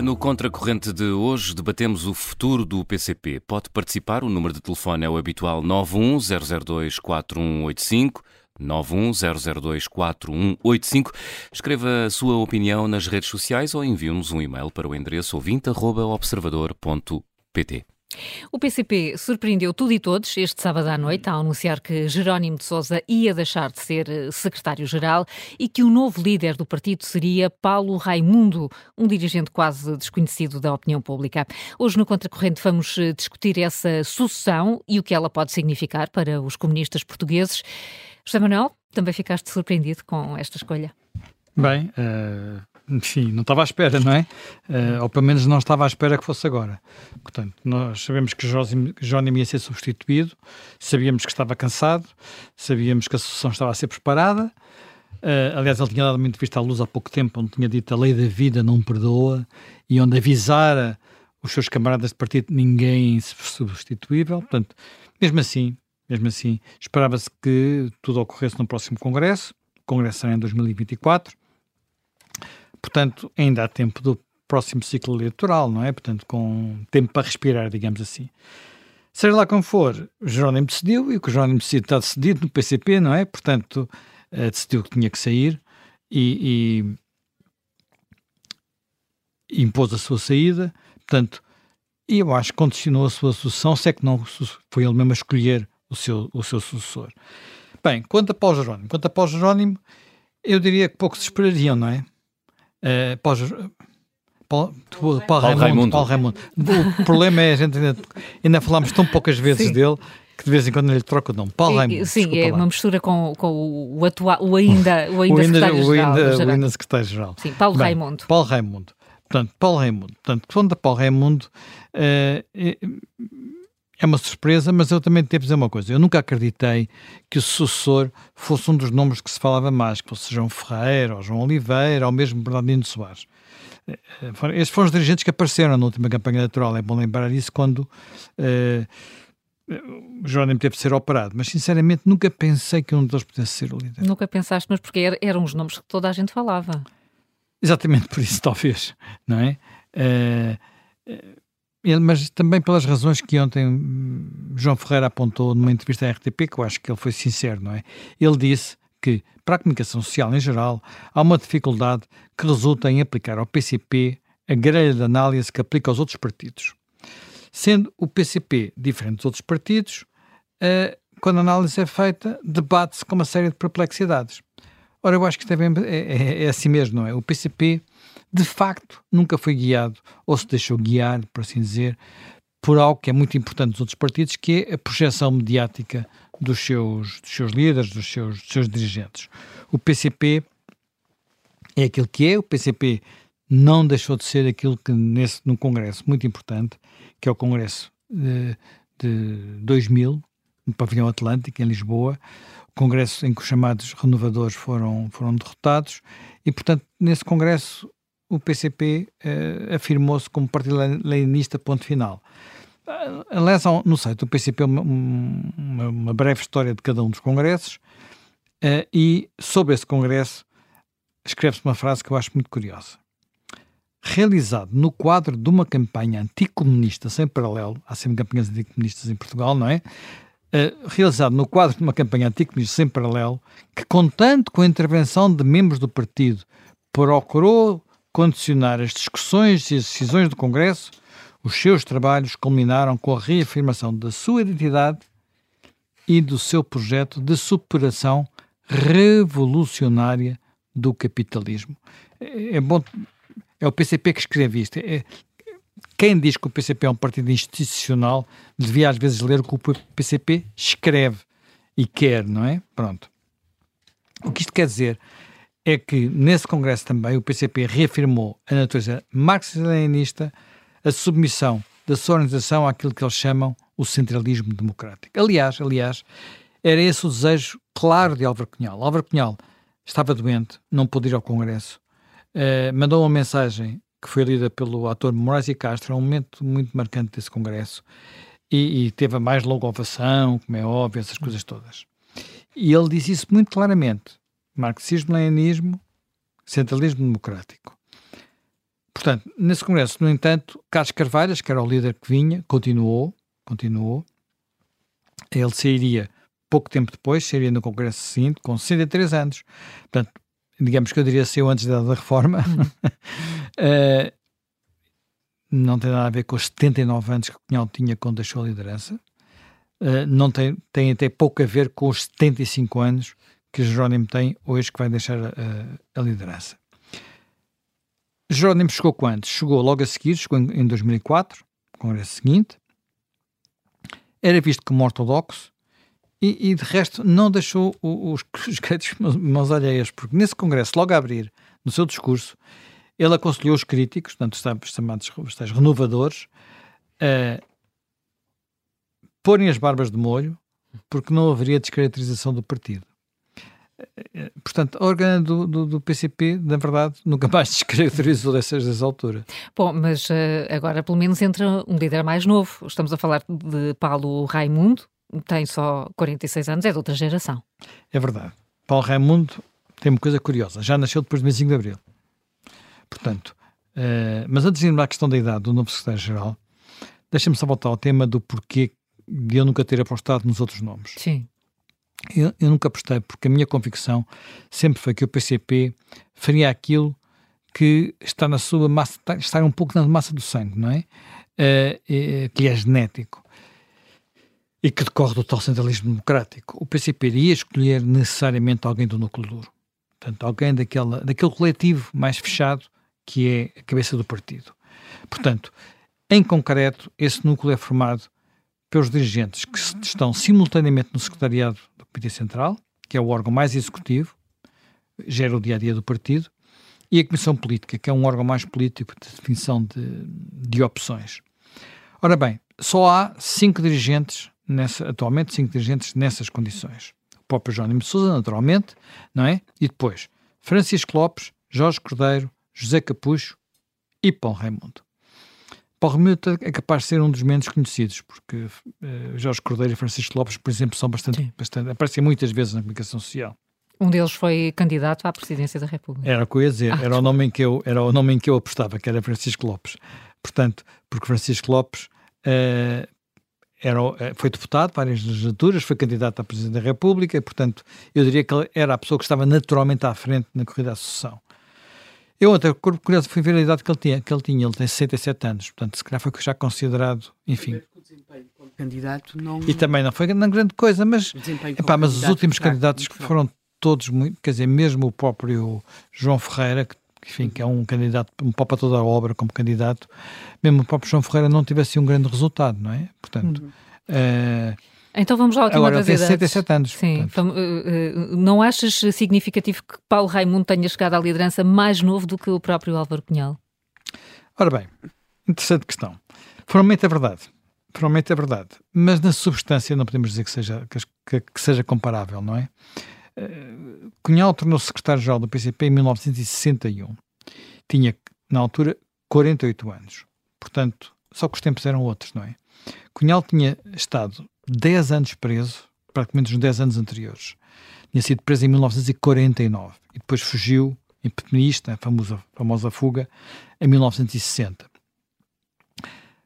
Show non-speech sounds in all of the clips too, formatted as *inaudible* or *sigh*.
dia. No Contracorrente de hoje debatemos o futuro do PCP. Pode participar, o número de telefone é o habitual 910024185. 910024185. Escreva a sua opinião nas redes sociais ou envie-nos um e-mail para o endereço ouvinte.observador.pt. O PCP surpreendeu tudo e todos este sábado à noite ao anunciar que Jerónimo de Sousa ia deixar de ser eh, secretário-geral e que o novo líder do partido seria Paulo Raimundo, um dirigente quase desconhecido da opinião pública. Hoje no Contracorrente vamos eh, discutir essa sucessão e o que ela pode significar para os comunistas portugueses. José Manuel, também ficaste surpreendido com esta escolha? Bem, uh, enfim, não estava à espera, não é? Uh, ou pelo menos não estava à espera que fosse agora. Portanto, nós sabemos que Jónimo ia ser substituído, sabíamos que estava cansado, sabíamos que a sucessão estava a ser preparada. Uh, aliás, ele tinha dado muito vista à luz há pouco tempo, onde tinha dito a lei da vida não perdoa e onde avisara os seus camaradas de partido ninguém substituível. Portanto, mesmo assim, mesmo assim, esperava-se que tudo ocorresse no próximo Congresso. O Congresso será em 2024 portanto, ainda há tempo do próximo ciclo eleitoral, não é? Portanto, com tempo para respirar, digamos assim. Seja lá como for, Jerónimo decidiu, e o que Jerónimo decidiu está decidido no PCP, não é? Portanto, uh, decidiu que tinha que sair e, e, impôs a sua saída. Portanto, e eu acho que continuou a sua sucessão, se é que não foi ele mesmo a escolher o seu, o seu sucessor. Bem, quanto a Paulo Jerónimo, quanto a Paulo Jerónimo, eu diria que poucos esperariam, não é? Uh, pós, Paulo, Paulo, Paulo, Raimundo, Raimundo. Paulo Raimundo. O problema é a gente ainda, ainda falamos tão poucas *laughs* vezes Sim. dele que de vez em quando ele troca o nome. Paulo Raimundo. Sim, é lá. uma mistura com, com o, atual, o ainda, o ainda, secretário-geral. O ainda, secretário-geral. Sim, Paulo Bem, Raimundo. Paulo Raimundo. Portanto, Paulo Raimundo. Portanto, quando Paulo Raimundo, uh, é uma surpresa, mas eu também tenho que dizer uma coisa. Eu nunca acreditei que o sucessor fosse um dos nomes que se falava mais, que fosse João Ferreira, ou João Oliveira, ou mesmo Bernardino Soares. Eh, eh, estes foram os dirigentes que apareceram na última campanha eleitoral. É bom lembrar isso quando uh, Jerónimo teve de ser operado. Mas, sinceramente, nunca pensei que um deles pudesse ser o líder. Nunca pensaste, mas porque eram os nomes que toda a gente falava. Exatamente por isso, *laughs* talvez, não é? Uh, mas também pelas razões que ontem João Ferreira apontou numa entrevista à RTP, que eu acho que ele foi sincero, não é? Ele disse que, para a comunicação social em geral, há uma dificuldade que resulta em aplicar ao PCP a grelha de análise que aplica aos outros partidos. Sendo o PCP diferente dos outros partidos, uh, quando a análise é feita, debate-se com uma série de perplexidades. Ora, eu acho que isto é, é, é, é assim mesmo, não é? O PCP de facto nunca foi guiado ou se deixou guiar, por assim dizer, por algo que é muito importante nos outros partidos, que é a projeção mediática dos seus, dos seus líderes, dos seus, dos seus dirigentes. O PCP é aquilo que é, o PCP não deixou de ser aquilo que nesse, num congresso muito importante, que é o congresso de, de 2000, no Pavilhão Atlântico, em Lisboa, congresso em que os chamados renovadores foram, foram derrotados, e portanto nesse congresso o PCP eh, afirmou-se como partido leninista, ponto final. Uh, aliás, no site do PCP, uma, uma, uma, breve história de cada um dos congressos, uh, e sobre esse congresso escreve-se uma frase que eu acho muito curiosa. Realizado no quadro de uma campanha anticomunista sem paralelo, há sempre campanhas anticomunistas em Portugal, não é? Uh, realizado no quadro de uma campanha anticomunista sem paralelo, que, contando com a intervenção de membros do partido, procurou condicionar as discussões e as decisões do Congresso, os seus trabalhos culminaram com a reafirmação da sua identidade e do seu projeto de superação revolucionária do capitalismo. É, é bom, é o PCP que escreve isto. É, quem diz que o PCP é um partido institucional devia às vezes ler o que o PCP escreve e quer, não é? Pronto. O que isto quer dizer é que nesse congresso também o PCP reafirmou a natureza marxista-leninista, a submissão da sua organização àquilo que eles chamam o centralismo democrático. Aliás, aliás, era esse o desejo claro de Álvaro Cunhal. Álvaro Cunhal estava doente, não pôde ir ao congresso, uh, mandou uma mensagem que foi lida pelo ator Moraes e Castro, um momento muito marcante desse congresso, e, e teve a mais longa ovação, como é óbvio, essas coisas todas. E ele disse isso muito claramente marxismo-leninismo, centralismo democrático. Portanto, nesse congresso, no entanto, Carlos Carvalhas, que era o líder que vinha, continuou, continuou. Ele sairia pouco tempo depois, sairia no congresso seguinte, com 63 anos. Portanto, digamos que eu diria ser antes da, da reforma. *laughs* uh, não tem nada a ver com os 79 anos que o Cunhal tinha quando deixou a liderança. Uh, não tem, tem até pouco a ver com os 75 anos que Jerónimo tem hoje que vai deixar a, a liderança. Jerónimo chegou quando? Chegou logo a seguir, chegou em, em 2004, no congresso seguinte. Era visto como ortodoxo e, e de resto não deixou os, os *laughs* créditos mãos alheias, porque nesse congresso, logo a abrir, no seu discurso, ele aconselhou os críticos, portanto, os chamados os renovadores, a porem as barbas de molho, porque não haveria descaracterização do partido. Portanto, a órgão do, do, do, PCP, na verdade, *laughs* nunca mais descaracterizou dessas, dessa altura. Bom, mas uh, agora pelo menos entra um líder mais novo. Estamos a falar de Paulo Raimundo, tem só 46 anos, é de outra geração. É verdade. Paulo Raimundo tem uma coisa curiosa, já nasceu depois do 25 de Abril. Portanto, uh, mas antes de irmos à questão da idade do novo secretário-geral, deixa-me só voltar ao tema do porquê de eu nunca ter apostado nos outros nomes. Sim. Eu, eu, nunca apostei, porque a minha convicção sempre foi que o PCP faria aquilo que está na sua massa, está um pouco na massa do sangue, não é? Uh, que é genético e que decorre do tal centralismo democrático. O PCP iria escolher necessariamente alguém do núcleo duro. Portanto, alguém daquela, daquele coletivo mais fechado que é a cabeça do partido. Portanto, em concreto, esse núcleo é formado pelos dirigentes que estão simultaneamente no secretariado do Comitê Central, que é o órgão mais executivo, gera o dia a dia do partido, e a Comissão Política, que é um órgão mais político de definição de, de opções. Ora bem, só há cinco dirigentes, nessa, atualmente, cinco dirigentes nessas condições. O próprio Jónimo Sousa, naturalmente, não é? E depois, Francisco Lopes, Jorge Cordeiro, José Capucho e Paulo Raimundo. Paulo Raimundo é capaz de ser um dos menos conhecidos, porque uh, Jorge Cordeiro e Francisco Lopes, por exemplo, são bastante, bastante aparecem muitas vezes na comunicação social. Um deles foi candidato à presidência da República. Era o que eu ia dizer, ah, era, o nome em que eu, era o nome em que eu apostava, que era Francisco Lopes. Portanto, porque Francisco Lopes uh, era, eh, foi deputado várias legislaturas, foi candidato à presidência da República, e, portanto, eu diria que ele era a pessoa que estava naturalmente à frente na corrida à sucessão. Eu até, curioso, fui ver a idade que ele tinha, que ele tinha, ele tem 67 anos, portanto, se calhar foi já considerado, enfim. Candidato não... E também não foi grande coisa, mas, epá, mas os últimos candidatos que foram todos muito, quer dizer, mesmo o próprio João Ferreira, que, enfim, que é um candidato, um pau para toda a obra como candidato, mesmo o próprio João Ferreira não tivesse um grande resultado, não é? Portanto, uhum. uh, então vamos à última Agora, das idades. 67 anos. Sim. Portanto. Não achas significativo que Paulo Raimundo tenha chegado à liderança mais novo do que o próprio Álvaro Cunhal? Ora bem, interessante questão. Formalmente é verdade. Formalmente é verdade. Mas na substância não podemos dizer que seja, que, que seja comparável, não é? Cunhal tornou-se secretário-geral do PCP em 1961. Tinha, na altura, 48 anos. Portanto, só que os tempos eram outros, não é? Cunhal tinha estado 10 anos preso, praticamente nos 10 anos anteriores. Tinha sido preso em 1949 e depois fugiu em Pepenista, a famosa, famosa fuga, em 1960.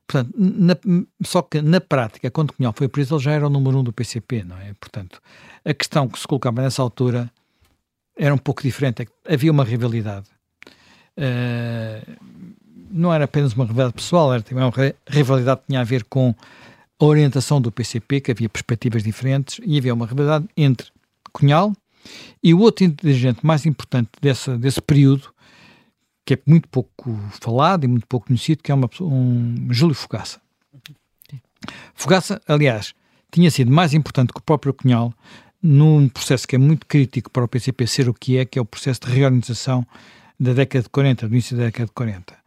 Portanto, na, só que na prática, quando Cunhal foi preso, ele já era o número um do PCP, não é? Portanto, a questão que se colocava nessa altura era um pouco diferente. É havia uma rivalidade. Uh, não era apenas uma rivalidade pessoal, era também uma rivalidade que tinha a ver com a orientação do PCP, que havia perspectivas diferentes, e havia uma rivalidade entre Cunhal e o outro dirigente mais importante dessa, desse período, que é muito pouco falado e muito pouco conhecido, que é uma, um Júlio Fogaça. Fogaça, aliás, tinha sido mais importante que o próprio Cunhal num processo que é muito crítico para o PCP ser o que é, que é o processo de reorganização da década de 40, do início da década de 40.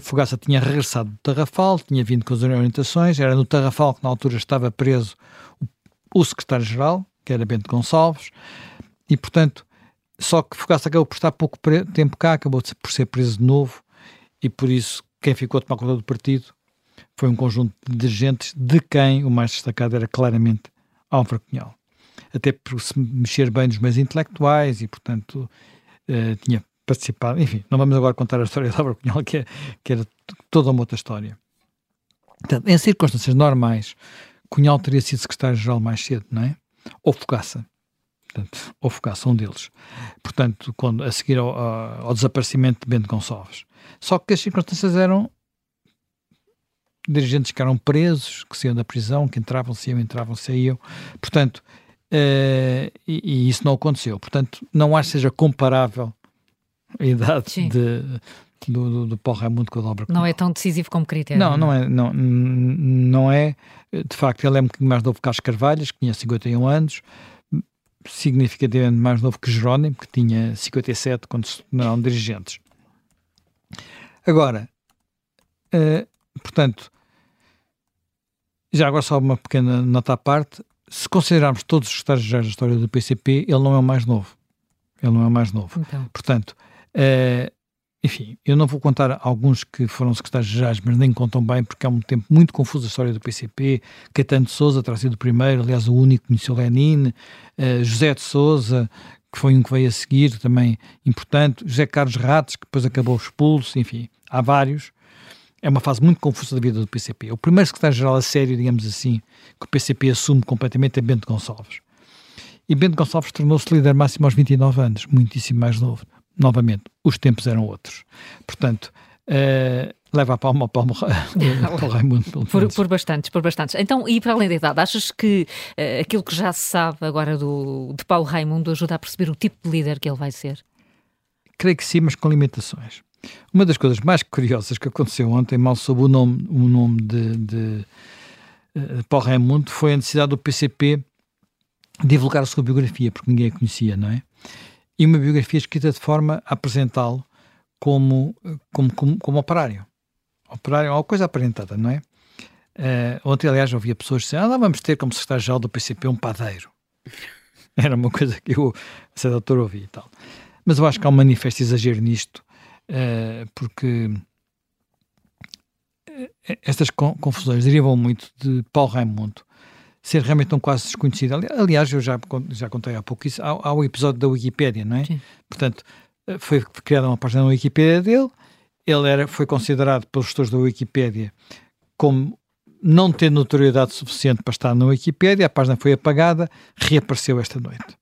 Fogaça tinha regressado do Tarrafal, tinha vindo com as orientações, era no Tarrafal que na altura estava preso o, secretário-geral, que era Bento Gonçalves, e portanto, só que Fogaça acabou por estar pouco tempo cá, acabou por ser preso de novo, e por isso quem ficou a tomar conta do partido foi um conjunto de dirigentes, de quem o mais destacado era claramente Álvaro Cunhal. Até por se mexer bem nos meios intelectuais e, portanto, uh, tinha participado. Enfim, não vamos agora contar a história *laughs* da Álvaro Cunhal, que, é, que era toda uma outra história. Portanto, em circunstâncias normais, Cunhal teria sido secretário-geral mais cedo, não é? Ou Fogaça. Portanto, ou Fogaça, um deles. Portanto, quando, a seguir ao, ao desaparecimento de Bento Gonçalves. Só que as circunstâncias eram dirigentes que eram presos, que saíam da prisão, que entravam, saíam, entravam, saíam. Portanto, uh, e, e, isso não aconteceu. Portanto, não acho que seja comparável a idade Sim. de, do, do, do Paulo Raimundo com o Dobra. Não é tão decisivo como critério. Não, não é. Não, não é. De facto, ele é um bocadinho mais novo que Carlos Carvalhas, que tinha 51 anos, significativamente mais novo que Jerónimo, que tinha 57 quando se tornaram dirigentes. Agora, uh, portanto, já agora só uma pequena nota à parte, se considerarmos todos os secretários-gerais da história do PCP, ele não é o mais novo. Ele não é o mais novo. Então. Portanto, uh, enfim, eu não vou contar alguns que foram secretários-gerais, mas nem contam bem, porque é um tempo muito confuso a história do PCP. Caetano de Souza terá sido o primeiro, aliás, o único que conheceu Lenin. Uh, José de Souza, que foi um que veio a seguir, também importante. José Carlos Ratos, que depois acabou expulso. Enfim, há vários. É uma fase muito confusa da vida do PCP. O primeiro secretário-geral a sério, digamos assim, que o PCP assume completamente é Bento Gonçalves. E Bento Gonçalves tornou-se líder máximo aos 29 anos, muitíssimo mais novo novamente, os tempos eram outros. Portanto, uh, leva a palma ao palmo ao *laughs* *laughs* Raimundo. Por, por, bastantes, por bastantes. Então, e para além da idade, achas que uh, aquilo que já se sabe agora do, de Paulo Raimundo ajuda a perceber o tipo de líder que ele vai ser? Creio que sim, mas com limitações. Uma das coisas mais curiosas que aconteceu ontem, mal sob o nome, o nome de, de uh, Paulo Raimundo, foi a necessidade do PCP divulgar a sua biografia, porque ninguém a conhecia, não é? E uma biografia escrita de forma a apresentá-lo como, como, como, como operário. Operário é uma coisa aparentada, não é? Uh, ontem, aliás, havia pessoas diziam, ah, vamos ter como secretário-geral do PCP um padeiro. *laughs* Era uma coisa que eu, a certa altura, ouvi e tal. Mas eu acho que há um manifesto exagero nisto, uh, porque eh, estas confusões derivam muito de Paulo Raimundo, ser realmente um quase desconhecido. Aliás, eu já, já contei há pouco isso, há, há o episódio da Wikipédia, não é? Sim. Portanto, eh, foi criada uma página na Wikipédia dele, ele era, foi considerado pelos gestores da Wikipédia como não ter notoriedade suficiente para estar na Wikipédia, a página foi apagada, reapareceu esta noite.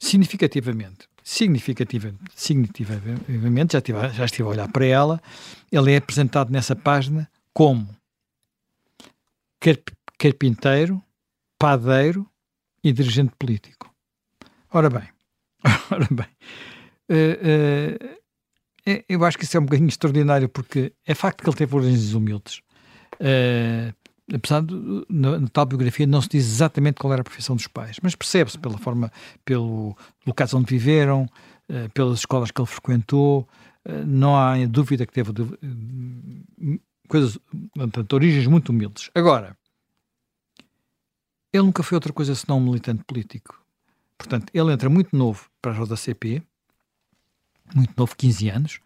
Significativamente, significativamente, significativamente já, estive, já estive a olhar para ela, ele é apresentado nessa página como carpinteiro, padeiro e dirigente político. Ora bem, *laughs* ora bem, uh, uh, eu acho que isso é um bocadinho extraordinário porque é facto que ele teve origens humildes. Uh, apesar de, na, na, tal biografia não se diz exatamente qual era a profissão dos pais, mas percebe-se pela forma, pelo locais onde viveram, uh, pelas escolas que ele frequentou, uh, não há dúvida que teve coisas, portanto, origens muito humildes. Agora, ele nunca foi outra coisa senão um militante político. Portanto, ele entra muito novo para a JCP, muito novo, 15 anos,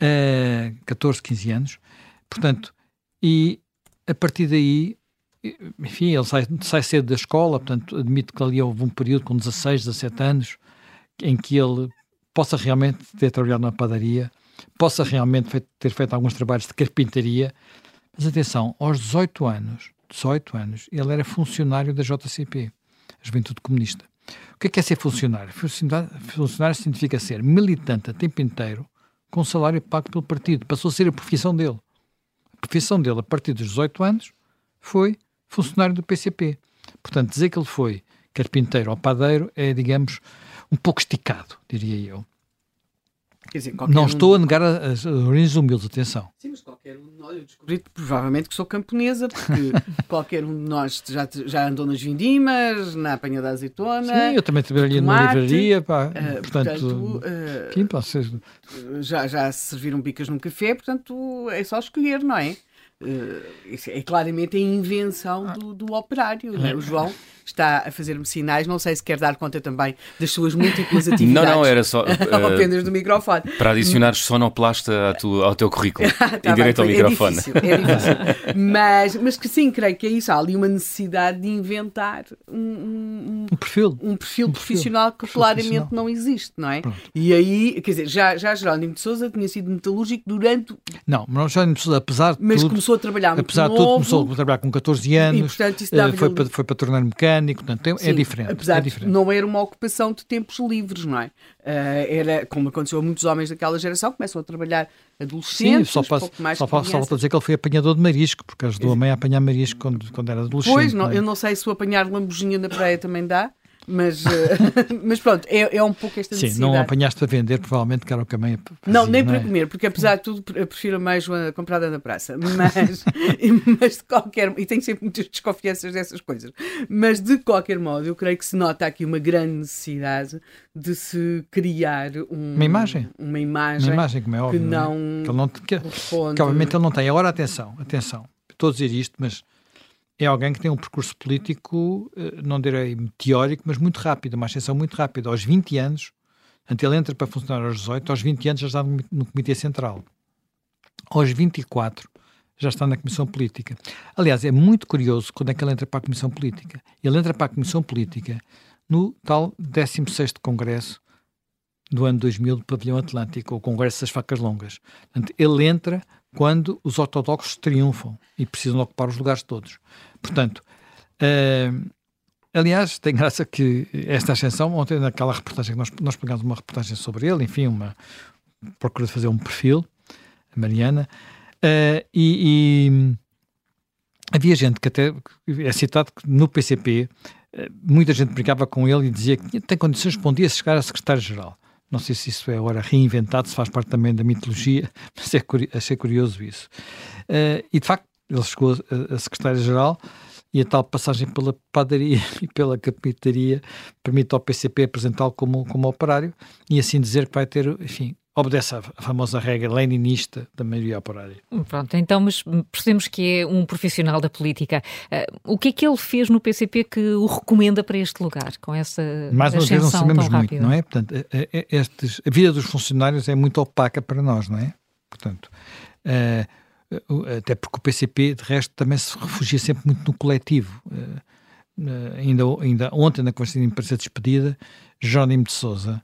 uh, 14, 15 anos, portanto, e a partir daí, enfim, ele sai, sai cedo da escola, portanto, admito que ali houve um período com 16, 17 anos, em que ele possa realmente ter trabalhado na padaria, possa realmente ter feito alguns trabalhos de carpintaria, mas atenção, aos 18 anos, 18 anos, ele era funcionário da JCP, a Juventude Comunista. O que é, que é ser funcionário? funcionário? Significa ser militante a tempo inteiro com salário pago pelo partido. Passou a ser a profissão dele. A profissão dele, a partir dos 18 anos, foi funcionário do PCP. Portanto, dizer que ele foi carpinteiro ou padeiro é, digamos, um pouco esticado, diria eu. Dizer, não um... estou a negar as origens humildes, atenção. Sim, mas qualquer um de nós, eu descobri provavelmente que sou camponesa, porque *laughs* qualquer um de nós já, já andou nas vindimas, na apanha da azeitona. Sim, eu também trabalhei numa livraria, pá, uh, portanto, portanto uh, sim, pá, ser... já, já serviram bicas num café, portanto é só escolher, não é? Uh, é claramente a invenção do, do operário. Né? O João está a fazer-me sinais, não sei se quer dar conta também das suas múltiplas atividades. *laughs* Não, não, era só. *laughs* Uh, apenas do microfone. Para adicionares sonoplasta tu, ao teu currículo. *laughs* tá direito bem, ao é microfone. Difícil, é difícil. mas, mas que sim, creio que é isso. Há ali uma necessidade de inventar um, um, um perfil, um perfil um profissional que claramente profissional. não existe, não é? Pronto. E aí, quer dizer, já, já Jerónimo de Souza tinha sido metalúrgico durante. Não, mas Jerónimo de Souza, apesar de. Mas tudo, começou a trabalhar muito Apesar de tudo, começou a trabalhar com 14 anos. E, portanto, isso uh, foi, para, foi para tornar mecânico, portanto, é, Sim, é diferente. Apesar é diferente. não era uma ocupação de tempos livres, não é? Uh, era, como aconteceu a muitos homens daquela geração, começam a trabalhar adolescentes, Sim, só, passo, mais só, só dizer que ele foi apanhador de marisco, porque ajudou a mãe a apanhar marisco quando, quando era adolescente. Pois, não, não é? eu não sei se o apanhar lambujinha na praia também dá, mas, uh, *laughs* mas pronto, é, é um pouco esta necessidade. Sim, não apanhaste para vender, provavelmente, que era o que a mãe fazia, Não, nem não para é? comer, porque apesar de tudo, eu prefiro mais uma comprada na praça. Mas, *laughs* mas de qualquer... E tenho sempre muitas desconfianças dessas coisas. Mas, de qualquer modo, eu creio que se nota aqui uma grande necessidade de se criar um, uma imagem. Uma imagem, uma imagem como é óbvio, que não... É? Que, ele não que, que, obviamente, ele não tem. Agora, atenção, atenção. Estou a dizer isto, mas é alguém que tem um percurso político, eh, não direi teórico, mas muito rápido, uma ascensão muito rápida. Aos 20 anos, antes ele entra para funcionar aos 18, aos 20 anos já está no Comitê Central. Aos 24 já está na Comissão Política. Aliás, é muito curioso quando é que ele entra para a Comissão Política. Ele entra para a Comissão Política no tal 16º Congresso do ano 2000 do Pavilhão Atlântico, o Congresso das Facas Longas. Ele entra quando os ortodoxos triunfam e precisam ocupar os lugares todos. Portanto, uh, aliás, tem graça que esta ascensão, ontem naquela reportagem que nós, nós pegamos uma reportagem sobre ele, enfim, uma procura de fazer um perfil, a Mariana, uh, e, e, havia gente que até é citado que no PCP uh, muita gente brincava com ele e dizia que tem condições de um dia chegar a secretário-geral. Não sei se isso é agora reinventado, se faz parte também da mitologia, *laughs* mas é, achei curioso isso. Uh, e de facto, ele chegou a, a secretário-geral e a tal passagem pela padaria *laughs* e pela capitaria permite ao PCP apresentá-lo como, como operário e assim dizer que vai ter, enfim, obedece à famosa regra leninista da maioria operária. Pronto, então mas percebemos que é um profissional da política. Uh, o que é que ele fez no PCP que o recomenda para este lugar, com essa Mais uma vez não sabemos muito, não é? Portanto, estes, a vida dos funcionários é muito opaca para nós, não é? Portanto, uh, até porque o PCP, de resto, também se refugia sempre muito no coletivo. Uh, ainda, ainda ontem, na Constituição de Imprensa Despedida, Jónimo de Souza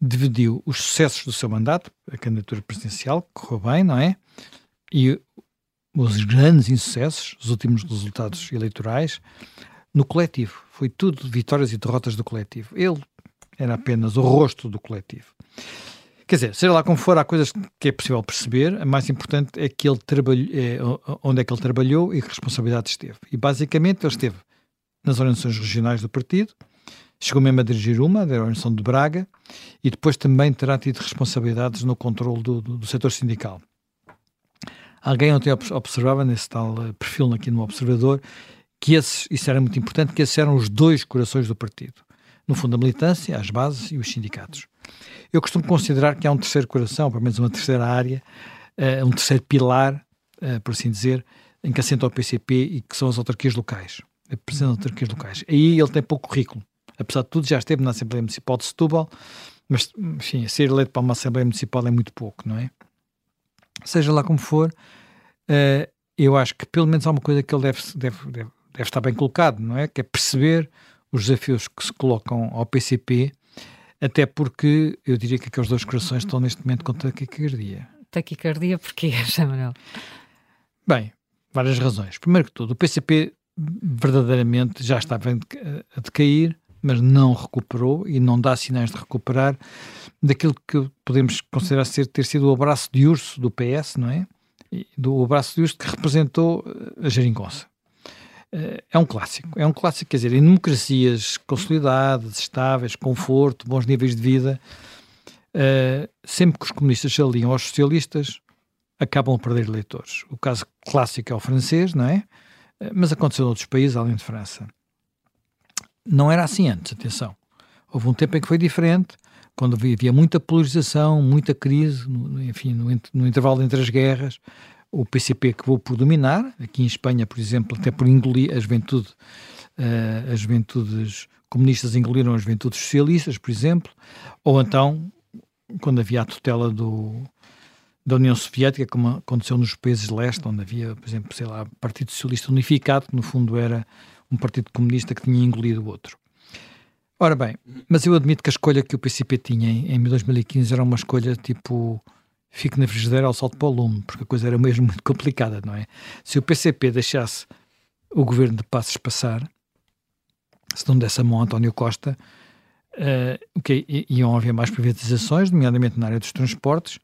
dividiu os sucessos do seu mandato, a candidatura presidencial, que correu bem, não é? E os grandes insucessos, os últimos resultados eleitorais, no coletivo. Foi tudo vitórias e derrotas do coletivo. Ele era apenas o rosto do coletivo. Quer dizer, seja lá como for, há coisas que é possível perceber. A mais importante é que ele trabalhou, é, onde é que ele trabalhou e que responsabilidade esteve. E basicamente ele esteve nas organizações regionais do partido, Chegou mesmo a dirigir uma, da Organização de Braga, e depois também terá tido responsabilidades no controle do, do, do setor sindical. Alguém ontem observava nesse tal eh, perfil aqui no Observador que esses, isso era muito importante, que esses eram os dois corações do partido. No fundo, a militância, as bases e os sindicatos. Eu costumo considerar que há um terceiro coração, pelo menos uma terceira área, uh, um terceiro pilar, uh, por assim dizer, em que assenta o PCP e que são as autarquias locais. A presença das autarquias locais. Aí ele tem pouco currículo apesar de tudo, já esteve na Assembleia Municipal de Setúbal, mas, enfim, ser eleito para uma Assembleia Municipal é muito pouco, não é? Seja lá como for, uh, eu acho que pelo menos há uma coisa que ele deve, deve, deve, deve estar bem colocado, não é? Que é perceber os desafios que se colocam ao PCP, até porque eu diria que aqueles dois corações estão neste momento com taquicardia. Taquicardia porquê, *laughs* Samuel? Bem, várias razões. Primeiro que tudo, o PCP verdadeiramente já estava a decair, mas não recuperou e não dá sinais de recuperar daquilo que podemos considerar ser ter sido o abraço de urso do PS, não é? Do abraço de urso que representou eh, a geringonça. Eh, é um clássico, é um clássico, quer dizer, em democracias consolidadas, estáveis, conforto, bons níveis de vida, eh, sempre que os comunistas se aliam aos socialistas, acabam a perder eleitores. O caso clássico é o francês, não é? Mas aconteceu em outros países, além de França. Não era assim antes, atenção. Houve um tempo em que foi diferente, quando havia muita polarização, muita crise, enfim, no, no, intervalo entre as guerras, o PCP acabou por dominar, aqui em Espanha, por exemplo, até por engolir a juventude, uh, as juventudes comunistas engoliram as juventudes socialistas, por exemplo, ou então, quando havia a tutela do, da União Soviética, como aconteceu nos países de leste, onde havia, por exemplo, sei lá, Partido Socialista Unificado, que no fundo era um partido comunista que tinha engolido o outro. Ora bem, mas eu admito que a escolha que o PCP tinha em, em 2015 era uma escolha tipo fique na frigideira ao salto para o lume, porque a coisa era mesmo muito complicada, não é? Se o PCP deixasse o governo de Passos passar, se não desse a mão a António Costa, uh, okay, iam haver mais privatizações, nomeadamente na área dos transportes,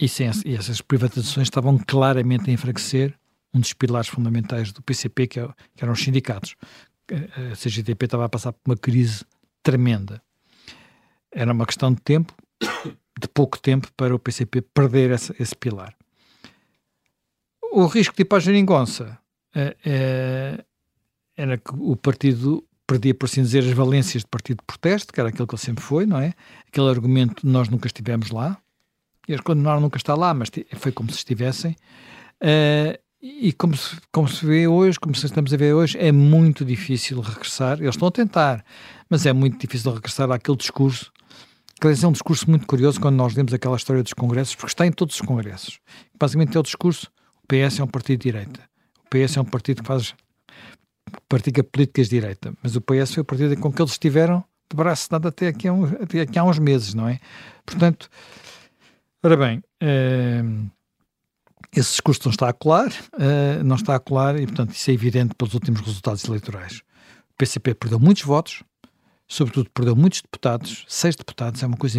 e, sem, e essas privatizações estavam claramente a enfraquecer um dos pilares fundamentais do PCP, que, é, que eram os sindicatos. A CGTP estava a passar por uma crise tremenda. Era uma questão de tempo, de pouco tempo, para o PCP perder esse, esse pilar. O risco de ir para a geringonça é, era que o partido perdia, por assim dizer, as valências de partido de protesto, que era aquilo que ele sempre foi, não é? Aquele argumento de nós nunca estivemos lá. E eles continuaram nunca estar lá, mas foi como se estivessem. Uh, e como se, como se vê hoje, como estamos a ver hoje, é muito difícil regressar. Eles estão a tentar, mas é muito difícil regressar àquele discurso. Que é um discurso muito curioso quando nós lemos aquela história dos congressos, porque está em todos os congressos. Basicamente é o discurso: o PS é um partido de direita, o PS é um partido que faz pratica políticas de direita, mas o PS foi o partido com que eles estiveram de braço dado até aqui, a um, até aqui há uns meses, não é? Portanto, ora bem. Uh, esse discurso não está a colar, uh, não está a colar e, portanto, isso é evidente pelos últimos resultados eleitorais. O PCP perdeu muitos votos, sobretudo perdeu muitos deputados, seis deputados, é uma coisa,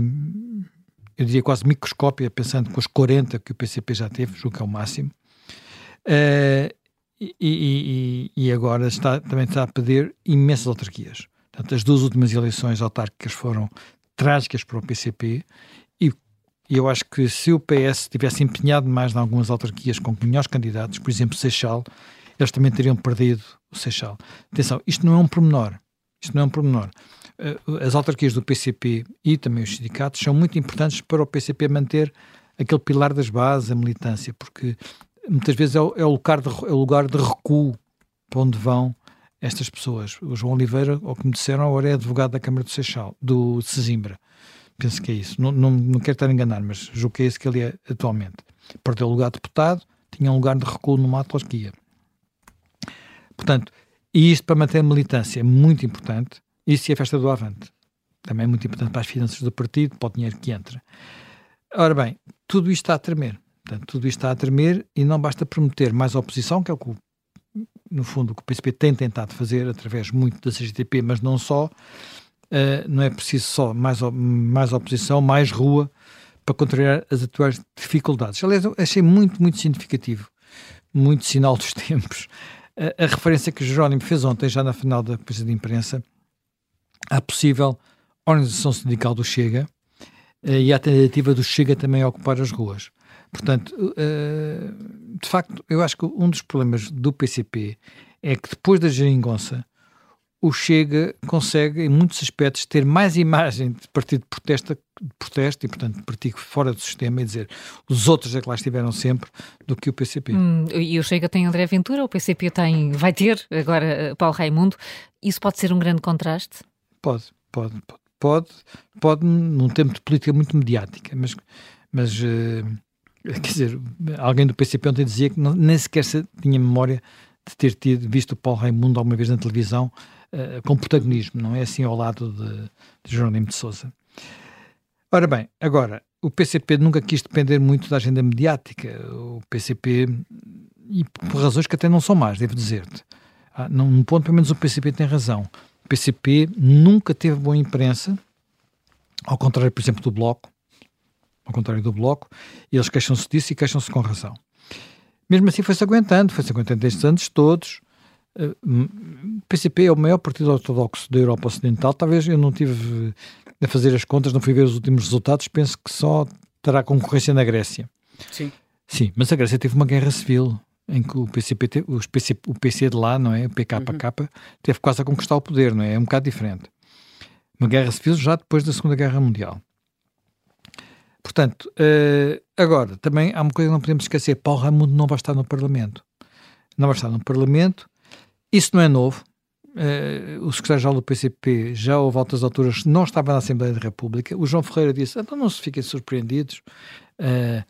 eu diria quase microscópia, pensando com os 40 que o PCP já teve, julgo que é o máximo. Uh, e, e, e, agora está, também está a pedir imensas autarquias. Portanto, as duas últimas eleições autárquicas foram trágicas para o PCP e eu acho que se o PS tivesse empenhado mais em algumas autarquias com melhores candidatos, por exemplo, Seixal, eles também teriam perdido o Seixal. Atenção, isto não é um pormenor. Isto não é um pormenor. Eh, as autarquias do PCP e também os sindicatos são muito importantes para o PCP manter aquele pilar das bases, a militância, porque muitas vezes é o, é o lugar, de, é o lugar de recuo para onde vão estas pessoas. O João Oliveira, ao que me disseram, agora é advogado da Câmara do Seixal, do Sesimbra. Penso que é isso. Não, não, não quero estar a enganar, mas julgo que é isso que ele é atualmente. Perdeu o lugar de deputado, tinha um lugar de recuo numa autarquia. Portanto, e isto para manter a militância é muito importante. Isso e a festa do Avante. Também é muito importante para as finanças do partido, para o dinheiro que entra. Ora bem, tudo isto está a tremer. Portanto, tudo isto está a tremer e não basta prometer mais oposição, que é o que, no fundo, o que o PSP tem tentado fazer através muito da CGTP, mas não só, uh, não é preciso só mais, mais oposição, mais rua para controlar as atuais dificuldades. Aliás, eu achei muito, muito significativo, muito sinal dos *laughs* tempos, a, a referência que o Jerónimo fez ontem, já na final da conferência de imprensa, à possível organização sindical do Chega uh, e à tentativa do Chega também a ocupar as ruas. Portanto, uh, de facto, eu acho que um dos problemas do PCP é que depois da geringonça o Chega consegue, em muitos aspectos, ter mais imagem de partido de protesto, de protesto e, portanto, de partido fora do sistema e dizer os outros é que lá estiveram sempre do que o PCP. Hum, e o Chega tem André Ventura, o PCP tem, vai ter agora eh, Paulo Raimundo. Isso pode ser um grande contraste? Pode, pode, pode. Pode, pode num tempo de política muito mediática, mas, mas uh, quer dizer, alguém do PCP ontem dizia que não, nem sequer tinha memória de ter tido, visto o Paulo Raimundo alguma vez na televisão uh, com protagonismo, não é assim ao lado de, de Jerónimo de Sousa. Ora bem, agora, o PCP nunca quis depender muito da agenda mediática. O PCP, e por razões que até não são más, devo dizer-te. Ah, num ponto, pelo menos o PCP tem razão. PCP nunca teve boa imprensa, ao contrário, por exemplo, do Bloco. Ao contrário do Bloco, e eles queixam-se disso e queixam-se com razão. Mesmo assim foi-se aguentando, foi-se aguentando estes anos todos, o PCP é o maior partido ortodoxo da Europa Ocidental. Talvez eu não tive a fazer as contas, não fui ver os últimos resultados. Penso que só terá concorrência na Grécia. Sim. Sim, mas a Grécia teve uma guerra civil em que o PCP, teve, os PC, o PC de lá, não é? O PKK, uhum. teve quase a conquistar o poder, não é? É um bocado diferente. Uma guerra civil já depois da Segunda Guerra Mundial. Portanto, uh, agora, também há uma coisa que não podemos esquecer: Paulo Raimundo não vai estar no Parlamento. Não vai estar no Parlamento isso não é novo. Uh, o secretário-geral do PCP já houve altas alturas não estava na Assembleia da República. O João Ferreira disse: então não se fiquem surpreendidos, uh,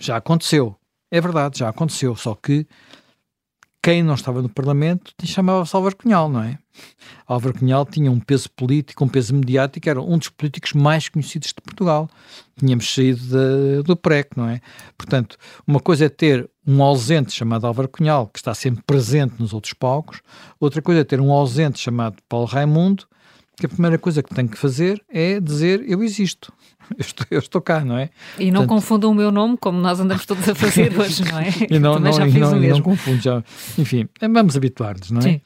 já aconteceu. É verdade, já aconteceu, só que quem não estava no Parlamento chamava-se Álvaro Cunhal, não é? Álvaro Cunhal tinha um peso político, um peso mediático, era um dos políticos mais conhecidos de Portugal. Tínhamos saído de, do PREC, não é? Portanto, uma coisa é ter um ausente chamado Álvaro Cunhal, que está sempre presente nos outros palcos, outra coisa é ter um ausente chamado Paulo Raimundo, que a primeira coisa que tem que fazer é dizer eu existo, *laughs* eu estou, eu estou cá, não é? E não Portanto, confundam o meu nome, como nós andamos todos a fazer *laughs* hoje, não é? e não, não, já fiz não, não confundo, já. Enfim, vamos habituar-nos, não é? Sim.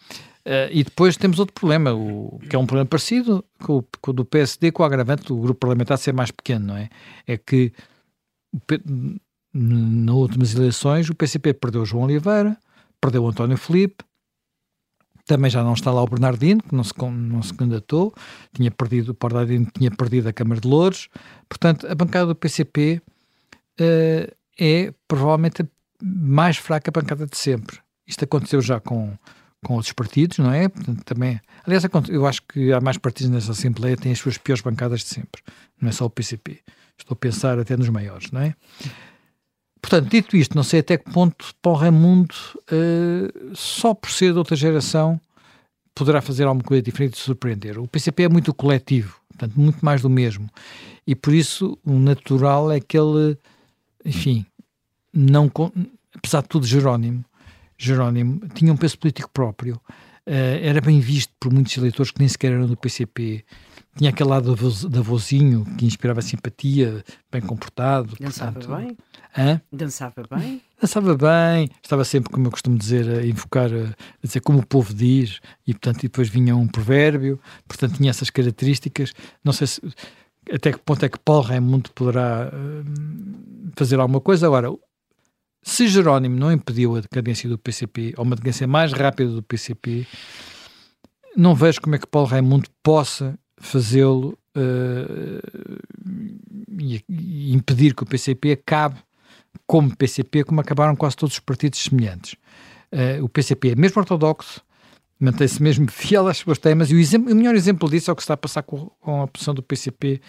Uh, e depois temos outro problema, o, que é um problema parecido com o, com o do PSD, com o agravante do grupo parlamentar ser mais pequeno, não é? É que nas últimas eleições o PCP perdeu João Oliveira, perdeu António Felipe, também já não está lá o Bernardino, que não se, não se candidatou, tinha perdido, o Bernardino tinha perdido a Câmara de Louros. Portanto, a bancada do PCP uh, eh, é provavelmente a mais fraca bancada de sempre. Isto aconteceu já com, com outros partidos, não é? Portanto, também, aliás, eu acho que há mais partidos nessa Assembleia que têm as suas piores bancadas de sempre. Não é só o PCP. Estou a pensar até nos maiores, não é? Portanto, dito isto, não sei até que ponto Paulo Raimundo, uh, só por ser de outra geração, poderá fazer alguma coisa diferente de surpreender. O PCP é muito coletivo, portanto, muito mais do mesmo. E por isso, o natural é que ele, enfim, não, apesar de tudo, Jerónimo, Jerónimo tinha um peso político próprio, uh, era bem visto por muitos eleitores que nem sequer eram do PCP, tinha aquele lado da vozinho que inspirava simpatia, bem comportado. Dançava portanto, bem? Hã? Dançava bem? Dançava bem, estava sempre, como eu costumo dizer, a invocar, a dizer como o povo diz, e portanto depois vinha um provérbio, portanto tinha essas características. Não sei se, até que ponto é que Paulo Raimundo poderá uh, fazer alguma coisa. Agora, se Jerónimo não impediu a decadência do PCP, ou uma decadência mais rápida do PCP, não vejo como é que Paulo Raimundo possa fazê-lo uh, e, e, impedir que o PCP acabe como PCP, como acabaram quase todos os partidos semelhantes. Uh, o PCP é mesmo ortodoxo, mantém-se mesmo fiel às suas temas, e o, exemplo, o, melhor exemplo disso é o que está a passar com, com a posição do PCP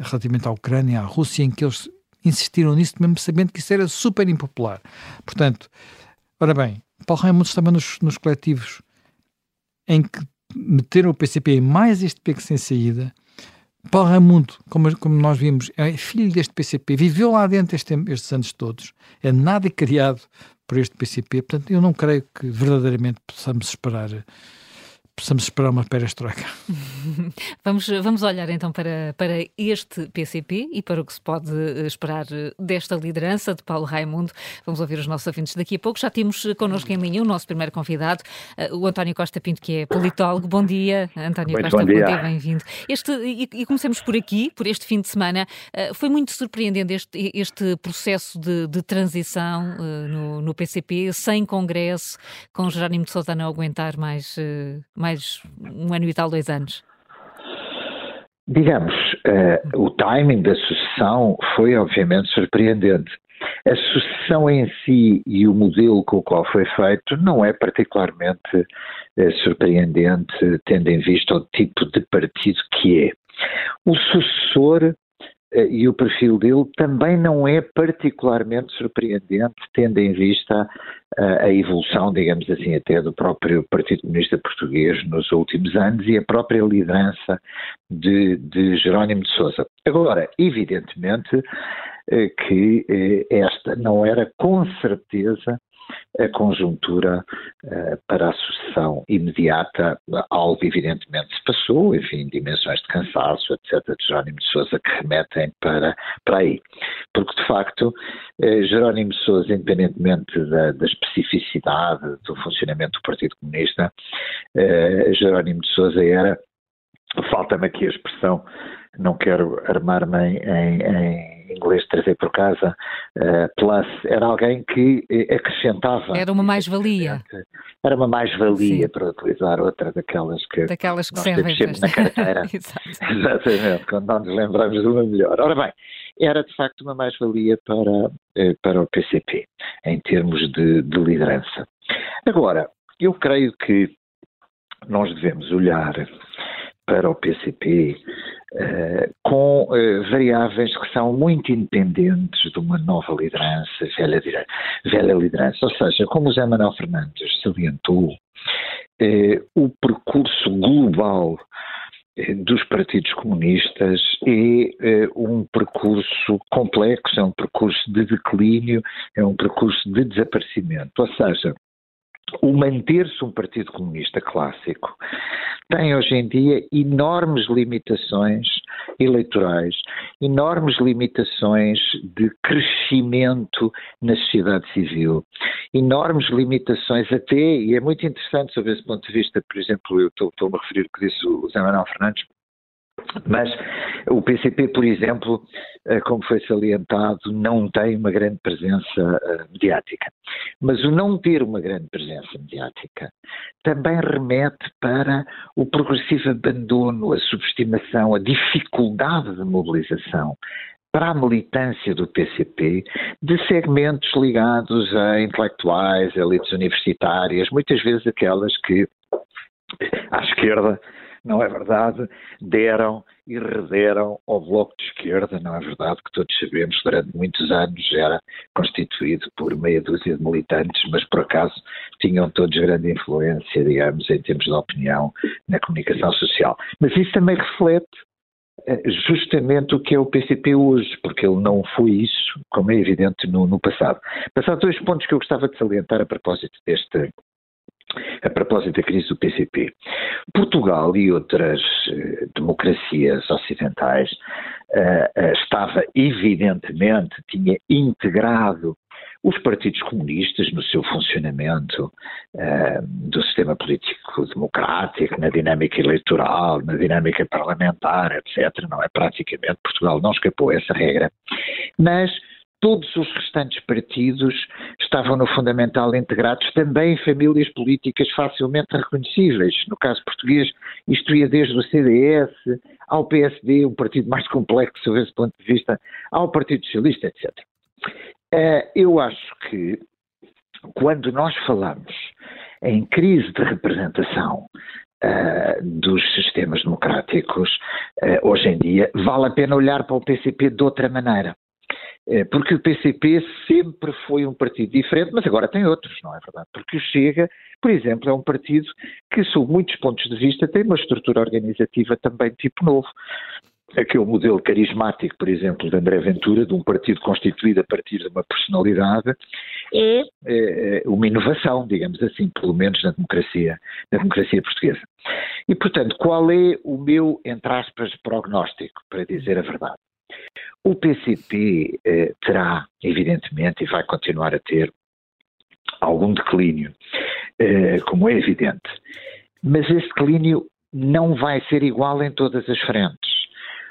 relativamente à Ucrânia, e à Rússia, em que eles insistiram nisso, mesmo sabendo que isso era super impopular. Portanto, ora bem, Paulo Raimundo estava nos, nos coletivos em que meteram o PCP em mais este beco sem saída. Paulo Raimundo, como, como nós vimos, é filho deste PCP, viveu lá dentro este, estes anos todos, é nada criado por este PCP, portanto, eu não creio que verdadeiramente possamos esperar possamos esperar uma perestroika. *laughs* vamos, vamos olhar então para, para este PCP e para o que se pode eh, esperar eh, desta liderança de Paulo Raimundo. Vamos ouvir os nossos ouvintes daqui a pouco. Já temos eh, connosco em linha o nosso primeiro convidado, o António Costa Pinto, que é politólogo. Bom dia, António muito Costa, bom dia, dia bem-vindo. Este, e, e, comecemos por aqui, por este fim de semana. Foi muito surpreendente este, este processo de, de transição no, no, PCP, sem congresso, com Jerónimo de Sousa não aguentar mais, mais mais um ano e tal, dois anos? Digamos, uh, o timing da sucessão foi obviamente surpreendente. A sucessão em si e o modelo com o qual foi feito não é particularmente uh, surpreendente, tendo em vista o tipo de partido que é. O sucessor e o perfil dele também não é particularmente surpreendente, tendo em vista uh, a evolução, digamos assim, até do próprio Partido Comunista Português nos últimos anos e a própria liderança de, de Jerónimo de Sousa. Agora, evidentemente uh, que esta não era com certeza a conjuntura uh, para a sucessão imediata, algo evidentemente se passou, enfim, dimensões de cansaço, etc., de Jerónimo de Sousa que remetem para, para aí. Porque, de facto, uh, Jerónimo de Sousa, independentemente da, da, especificidade do funcionamento do Partido Comunista, uh, Jerónimo de Sousa era, falta-me aqui a expressão, não quero armar-me em, em inglês trazer por casa, uh, plus, era alguém que eh, acrescentava. Era uma mais-valia. Era uma mais-valia, para utilizar outra daquelas que, daquelas que nós servem temos na carteira. *laughs* Exatamente, quando não nos lembramos de uma melhor. Ora bem, era de facto uma mais-valia para, eh, para o PCP, em termos de, de liderança. Agora, eu creio que nós devemos olhar para o PCP uh, com eh, variáveis que são muito independentes de uma nova liderança, velha, velha liderança. Ou seja, como o Zé Manuel Fernandes salientou, eh, o percurso global eh, dos partidos comunistas é, é um percurso complexo, é um percurso de declínio, é um percurso de desaparecimento. Ou seja, o manter-se um Partido Comunista clássico tem hoje em dia enormes limitações eleitorais, enormes limitações de crescimento na sociedade civil, enormes limitações até, e é muito interessante sob esse ponto de vista, por exemplo, eu estou-me a referir ao que disse o Zé Manuel Fernandes, mas o PCP, por exemplo, eh, como foi salientado, não tem uma grande presença eh, mediática. Mas o não ter uma grande presença mediática também remete para o progressivo abandono, a subestimação, a dificuldade de mobilização para a militância do PCP de segmentos ligados a intelectuais, elites universitárias, muitas vezes aquelas que à esquerda não é verdade, deram e rederam ao Bloco de Esquerda, não é verdade, que todos sabemos durante muitos anos era constituído por meia dúzia de militantes, mas por acaso tinham todos grande influência, digamos, em termos de opinião na comunicação social. Mas isso também reflete eh, justamente o que é o PCP hoje, porque ele não foi isso, como é evidente, no, no passado. Passado dois pontos que eu gostava de salientar a propósito deste, a propósito da crise do PCP. Portugal e outras uh, democracias ocidentais uh, estava evidentemente, tinha integrado os partidos comunistas no seu funcionamento do sistema político democrático, na dinâmica eleitoral, na dinâmica parlamentar, etc. Não é praticamente Portugal não escapou a essa regra, mas todos os restantes partidos estavam no fundamental integrados também em famílias políticas facilmente reconhecíveis. No caso português, isto ia desde o CDS ao PSD, um partido mais complexo sob esse ponto de vista, ao Partido Socialista, etc. Eh, eu acho que quando nós falamos em crise de representação Uh, dos sistemas democráticos, uh, hoje em dia, vale a pena olhar para o PCP de outra maneira. É, porque o PCP sempre foi um partido diferente, mas agora tem outros, não é verdade? Porque o Chega, por exemplo, é um partido que, sob muitos pontos de vista, tem uma estrutura organizativa também tipo novo. Aquele modelo carismático, por exemplo, de André Ventura, de um partido constituído a partir de uma personalidade, é, é, é uma inovação, digamos assim, pelo menos na democracia, na democracia portuguesa. E, portanto, qual é o meu, entre aspas, prognóstico, para dizer a verdade? O PCP eh, terá, evidentemente, e vai continuar a ter algum declínio, eh, como é evidente, mas esse declínio não vai ser igual em todas as frentes.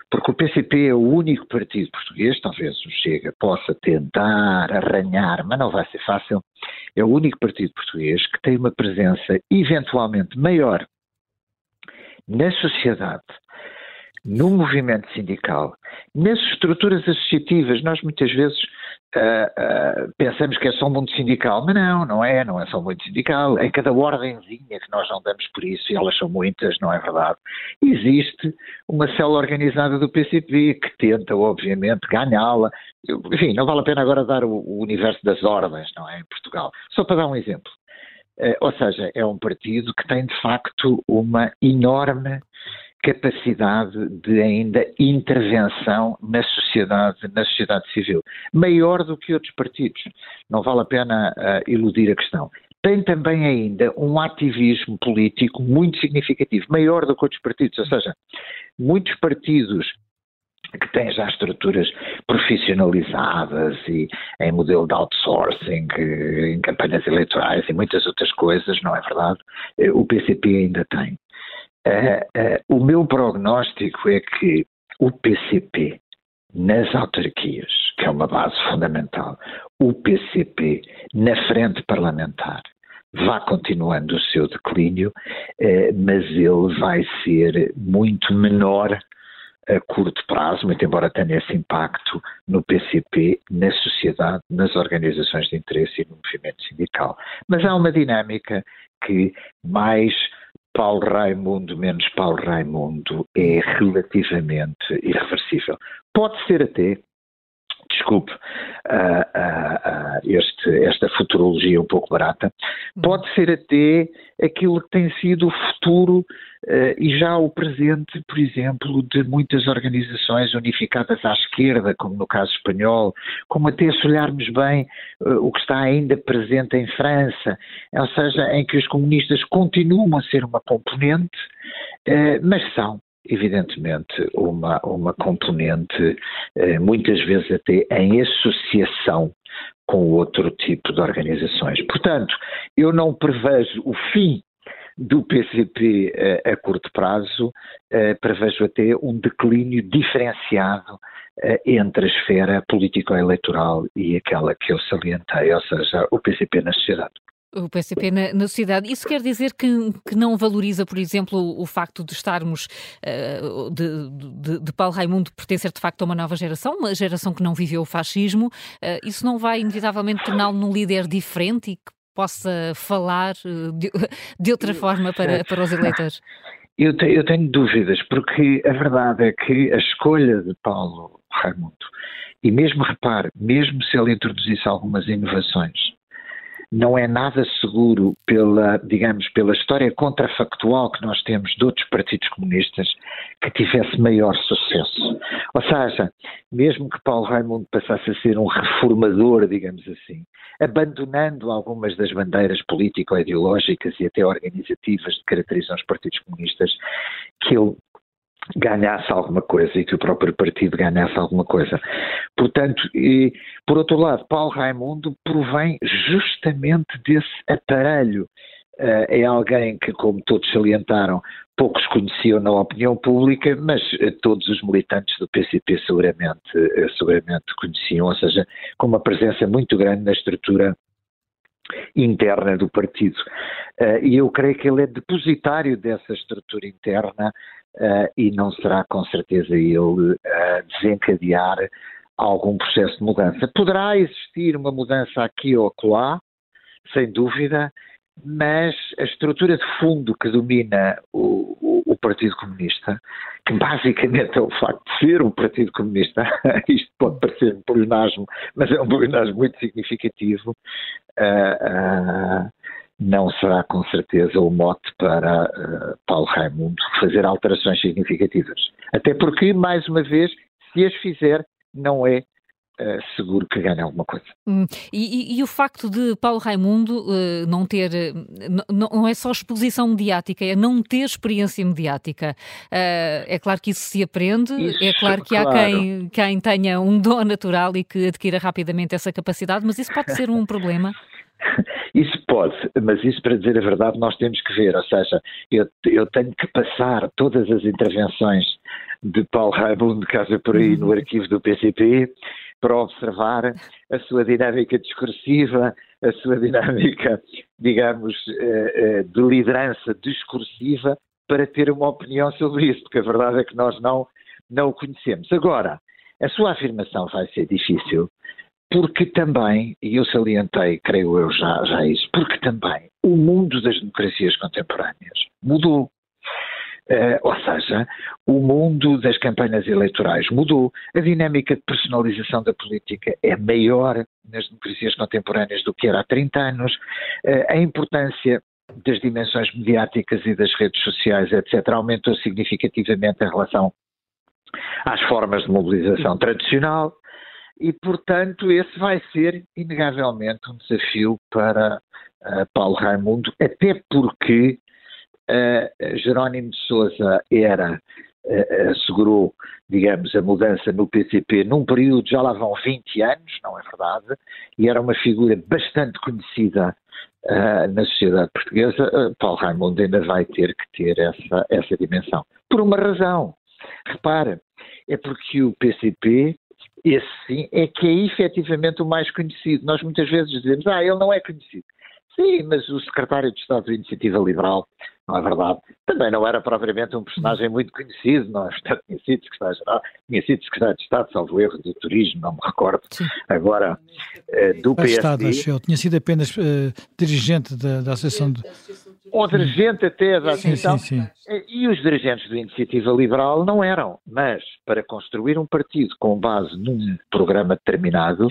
Porque o PCP é o único partido português, talvez o Chega possa tentar arranhar, mas não vai ser fácil. É o único partido português que tem uma presença eventualmente maior na sociedade no movimento sindical, nas estruturas associativas, nós muitas vezes uh, uh, pensamos que é só o mundo sindical, mas não, não é, não é só o mundo sindical, é cada ordemzinha que nós não damos por isso, e elas são muitas, não é verdade? Existe uma célula organizada do PCP que tenta, obviamente, ganhá-la, enfim, não vale a pena agora dar o, o universo das ordens, não é, em Portugal, só para dar um exemplo. Uh, ou seja, é um partido que tem de facto uma enorme capacidade de ainda intervenção na sociedade, na sociedade civil, maior do que outros partidos. Não vale a pena uh, iludir a questão. Tem também ainda um ativismo político muito significativo, maior do que outros partidos, ou seja, muitos partidos que têm já estruturas profissionalizadas e em modelo de outsourcing, em campanhas eleitorais e muitas outras coisas, não é verdade? Eh, o PCP ainda tem. Uh, uh, o meu prognóstico é que o PCP, nas autarquias, que é uma base fundamental, o PCP na frente parlamentar, vá continuando o seu declínio, uh, mas ele vai ser muito menor a curto prazo, muito embora tenha esse impacto no PCP, na sociedade, nas organizações de interesse e no movimento sindical. Mas há uma dinâmica que mais Paulo Raimundo menos Paulo Raimundo é relativamente irreversível. Pode ser até, desculpe, uh, uh, uh, este, esta futurologia um pouco barata, pode ser até aquilo que tem sido o futuro e já o presente, por exemplo, de muitas organizações unificadas à esquerda, como no caso espanhol, como até se olharmos bem o que está ainda presente em França, ou seja, em que os comunistas continuam a ser uma componente, mas são evidentemente, uma, uma componente, eh, muitas vezes até em associação com outro tipo de organizações. Portanto, eu não prevejo o fim do PCP eh, a curto prazo, eh, prevejo até um declínio diferenciado entre a esfera político-eleitoral e aquela que eu salientei, ou seja, o PCP na sociedade o PCP na, na, sociedade. Isso quer dizer que, que, não valoriza, por exemplo, o facto de estarmos, uh, de, de, de, Paulo Raimundo pertencer de facto a uma nova geração, uma geração que não viveu o fascismo. Uh, isso não vai inevitavelmente torná-lo num líder diferente e que possa falar uh, de, *laughs* de, outra forma para, *laughs* para os eleitores? Eu, te, eu tenho dúvidas, porque a verdade é que a escolha de Paulo Raimundo, e mesmo repare, mesmo se ele introduzisse algumas inovações, não é nada seguro pela, digamos, pela história contrafactual que nós temos de outros partidos comunistas que tivesse maior sucesso. Ou seja, mesmo que Paulo Raimundo passasse a ser um reformador, digamos assim, abandonando algumas das bandeiras político-ideológicas e até organizativas que caracterizam os partidos comunistas, que ele ganhasse alguma coisa e que o próprio partido ganhasse alguma coisa. Portanto, e, por outro lado, Paulo Raimundo provém justamente desse aparelho. Uh, é alguém que, como todos salientaram, poucos conheciam na opinião pública, mas uh, todos os militantes do PCP seguramente, uh, seguramente conheciam, ou seja, com uma presença muito grande na estrutura interna do partido. e eu creio que ele é depositário dessa estrutura interna uh, e não será com certeza ele a desencadear algum processo de mudança. Poderá existir uma mudança aqui ou acolá, sem dúvida, mas a estrutura de fundo que domina o, o, o, Partido Comunista, que basicamente é o facto de ser um Partido Comunista, *laughs* isto pode parecer um pleonasmo, mas é um pleonasmo muito significativo, uh, uh, não será com certeza o mote para uh, Paulo Raimundo fazer alterações significativas. Até porque, mais uma vez, se as fizer, não é Uh, seguro que ganhe alguma coisa. Hum. E, e, e, o facto de Paulo Raimundo uh, não ter, não é só exposição mediática, é não ter experiência mediática. Uh, é claro que isso se aprende, isso, é claro que claro. há quem, quem tenha um dom natural e que adquira rapidamente essa capacidade, mas isso pode ser um problema. *laughs* *laughs* Isso pode, mas isso para dizer a verdade nós temos que ver, ou seja, eu, eu tenho que passar todas as intervenções de Paulo Raimundo, casa por aí no arquivo do PCP, para observar a sua dinâmica discursiva, a sua dinâmica, *laughs* digamos, eh, eh, de liderança discursiva, para ter uma opinião sobre isso, porque a verdade é que nós não, não o conhecemos. Agora, a sua afirmação vai ser difícil, porque também, e eu salientei, creio eu já, já isso, porque também o mundo das democracias contemporâneas mudou. Uh, ou seja, o mundo das campanhas eleitorais mudou, a dinâmica de personalização da política é maior nas democracias contemporâneas do que era há 30 anos, uh, a importância das dimensões mediáticas e das redes sociais, etc., aumentou significativamente em relação às formas de mobilização tradicional e, portanto, esse vai ser, inegavelmente, um desafio para uh, Paulo Raimundo, até porque uh, Jerónimo de Sousa era, uh, assegurou, digamos, a mudança no PCP num período, já lá vão 20 anos, não é verdade, e era uma figura bastante conhecida na sociedade portuguesa, Paulo Raimundo ainda vai ter que ter essa, essa dimensão. Por uma razão. Repara, é porque o PCP esse sim é que é efetivamente o mais conhecido. Nós muitas vezes dizemos, ah, ele não é conhecido. Sim, mas o secretário de Estado da Iniciativa Liberal, não é verdade, também não era propriamente um personagem muito conhecido, não é? Portanto, *laughs* tinha sido secretário, tinha sido secretário de Estado, salvo erro, do turismo, não me recordo. Sim. Agora, uh, do PSD... Estado, acho eu. Tinha sido apenas uh, dirigente da, da Associação de ou dirigente até da Associação, sim, sim, sim. e os dirigentes da Iniciativa Liberal não eram, mas para construir um partido com base num programa determinado,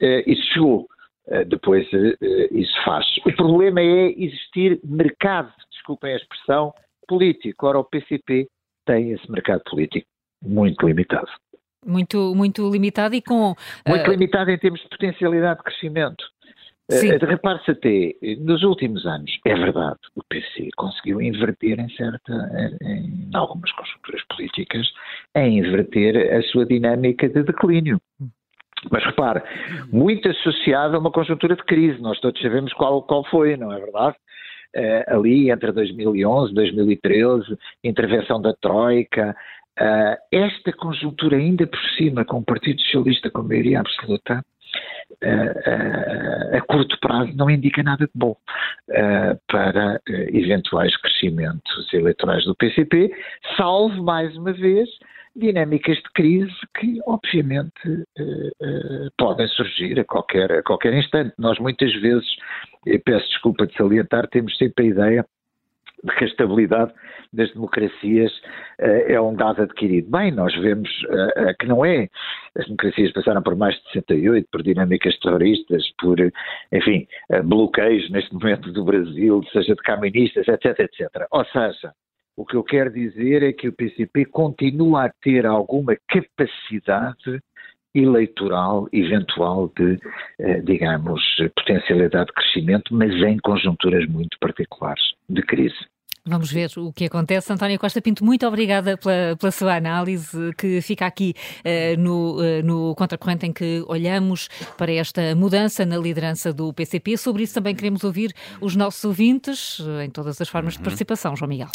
eh, isso chegou. Eh, depois eh, isso faz. O problema é existir mercado, desculpem a expressão, político. Ora, o PCP tem esse mercado político muito limitado. Muito, muito limitado e com. Muito uh... limitado em termos de potencialidade de crescimento. Sim. Uh, Repare-se até, nos últimos anos, é verdade, o PC conseguiu inverter em certa, em, em algumas conjunturas políticas, em inverter a sua dinâmica de declínio. Mas repare, muito associado a uma conjuntura de crise, nós todos sabemos qual, qual foi, não é verdade? Uh, ali entre 2011 e 2013, intervenção da Troika, uh, esta conjuntura ainda por cima com o Partido Socialista com maioria absoluta, uh, a curto prazo não indica nada de bom para eventuais crescimentos eleitorais do PCP, salvo mais uma vez dinâmicas de crise que, obviamente, eh, eh, podem surgir a qualquer, a qualquer instante. Nós, muitas vezes, peço desculpa de salientar, temos sempre a ideia de que a estabilidade das democracias uh, é um dado adquirido. Bem, nós vemos uh, uh, que não é. As democracias passaram por mais de 68, por dinâmicas terroristas, por, enfim, bloqueios neste momento do Brasil, seja de caministas, etc, etc. Ou seja, o que eu quero dizer é que o PCP continua a ter alguma capacidade eleitoral eventual de, eh, digamos, potencialidade de crescimento, mas em conjunturas muito particulares de crise. Vamos ver o que acontece. António Costa Pinto, muito obrigada pela, pela sua análise, que fica aqui uh, no, uh, no Contracorrente, em que olhamos para esta mudança na liderança do PCP. Sobre isso também queremos ouvir os nossos ouvintes, uh, em todas as formas de uhum. participação. João Miguel.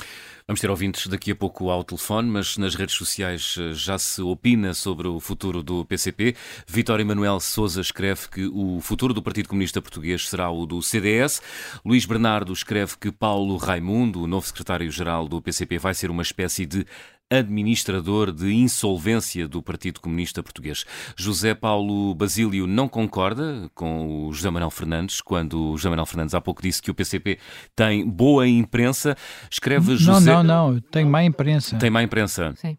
Vamos ter ouvintes daqui a pouco ao telefone, mas nas redes sociais já se opina sobre o futuro do PCP. Vitório Emanuel Souza escreve que o futuro do Partido Comunista Português será o do CDS. Luís Bernardo escreve que Paulo Raimundo, novo secretário-geral do PCP vai ser uma espécie de administrador de insolvência do Partido Comunista Português. José Paulo Basílio não concorda com o José Manuel Fernandes, quando o José Manuel Fernandes há pouco disse que o PCP tem boa imprensa. Escreve José... Não, não, não, tem má imprensa. Tem má imprensa. Sim.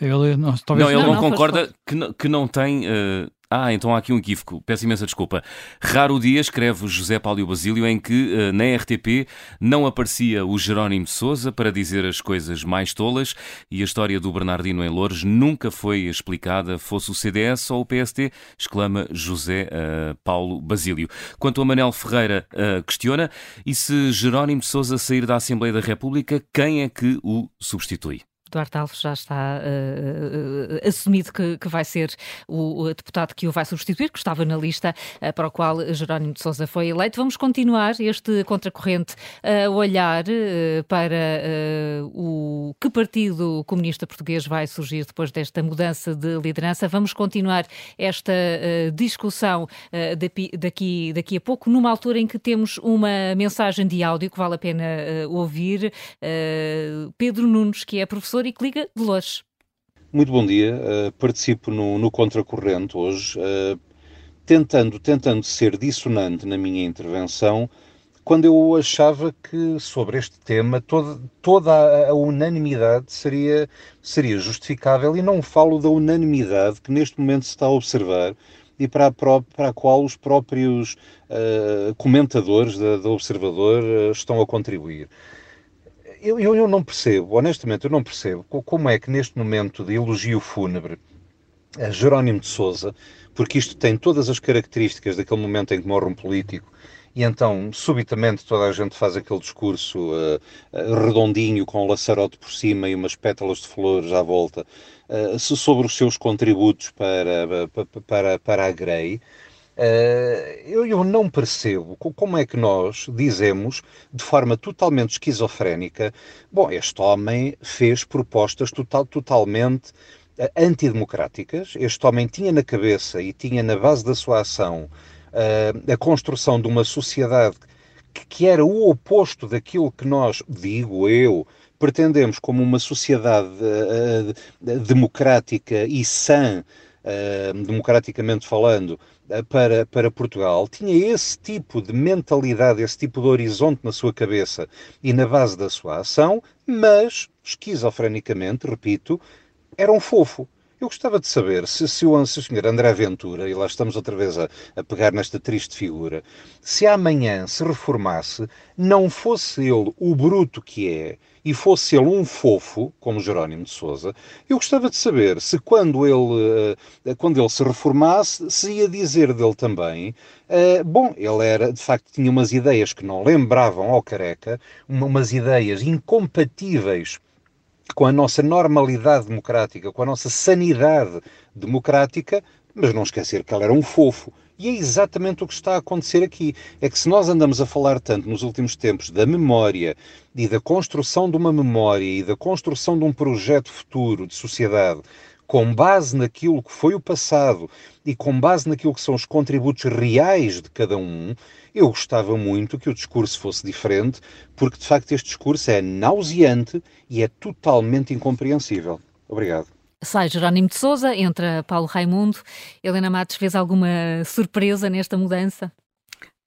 Ele, não, talvez... não, ele não, não concorda que não, que não tem uh, ah, então há aqui um equívoco. Peço imensa desculpa. Raro dia, escreve José Paulo Basílio, em que uh, na RTP não aparecia o Jerónimo de Souza para dizer as coisas mais tolas e a história do Bernardino em Loures nunca foi explicada, fosse o CDS ou o PST, exclama José uh, Paulo Basílio. Quanto a Manel Ferreira, uh, questiona, e se Jerónimo de Souza sair da Assembleia da República, quem é que o substitui? Duarte Alves já está uh, uh, assumido que, que, vai ser o, o, deputado que o vai substituir, que estava na lista uh, para o qual Jerónimo de Sousa foi eleito. Vamos continuar este contracorrente a olhar para o que partido comunista português vai surgir depois desta mudança de liderança. Vamos continuar esta discussão daqui, daqui a pouco, numa altura em que temos uma mensagem de áudio que vale a pena ouvir. Pedro Nunes, que é professor e que liga de Lourdes. Muito bom dia. Uh, participo no, no Contracorrente hoje, uh, tentando, tentando ser dissonante na minha intervenção, quando eu achava que sobre este tema toda, toda a, unanimidade seria, seria justificável e não falo da unanimidade que neste momento se está a observar e para a, para a qual os próprios uh, comentadores da, da Observador estão a contribuir eu, eu, não percebo, honestamente, eu não percebo como é que neste momento de elogio fúnebre a Jerónimo de Souza, porque isto tem todas as características daquele momento em que morre um político, e então, subitamente, toda a gente faz aquele discurso uh, redondinho, com um laçarote por cima e umas pétalas de flores à volta, uh, sobre os seus contributos para, para, para a Grey. Uh, eu, eu, não percebo como é que nós dizemos, de forma totalmente esquizofrénica, bom, este homem fez propostas total, totalmente uh, antidemocráticas, este homem tinha na cabeça e tinha na base da sua ação uh, a construção de uma sociedade que era o oposto daquilo que nós, digo eu, pretendemos como uma sociedade democrática e sã democraticamente falando, para, para Portugal, tinha esse tipo de mentalidade, esse tipo de horizonte na sua cabeça e na base da sua ação, mas, esquizofrenicamente, repito, era um fofo. Eu gostava de saber se, se, o, se o senhor André Ventura, e lá estamos outra vez a, a, pegar nesta triste figura, se amanhã se reformasse, não fosse ele o bruto que é e fosse ele um fofo, como Jerónimo de Souza, eu gostava de saber se quando ele, uh, quando ele se reformasse, se ia dizer dele também, uh, bom, ele era, de facto, tinha umas ideias que não lembravam ao careca, umas ideias incompatíveis com a nossa normalidade democrática, com a nossa sanidade democrática, mas não esquecer que ela era um fofo. E é exatamente o que está a acontecer aqui. É que se nós andamos a falar tanto nos últimos tempos da memória e da construção de uma memória e da construção de um projeto futuro de sociedade com base naquilo que foi o passado e com base naquilo que são os contributos reais de cada um, eu gostava muito que o discurso fosse diferente, porque de facto este discurso é nauseante e é totalmente incompreensível. Obrigado. Sai Jerónimo de Souza, entra Paulo Raimundo. Helena Matos, fez alguma surpresa nesta mudança?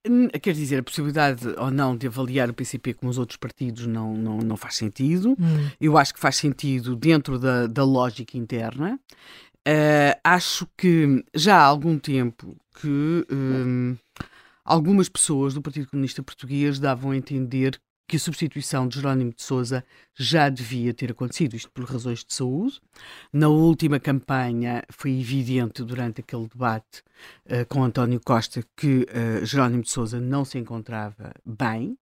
Hum, quer dizer, a possibilidade ou não de avaliar o PCP como os outros partidos não, não, não faz sentido. Hum. Eu acho que faz sentido dentro da, da lógica interna. Uh, acho que já há algum tempo que um, algumas pessoas do Partido Comunista Português davam a entender que a substituição de Jerónimo de Sousa já devia ter acontecido, isto por razões de saúde. Na última campanha foi evidente durante aquele debate uh, com António Costa que uh, Jerónimo de Sousa não se encontrava bem.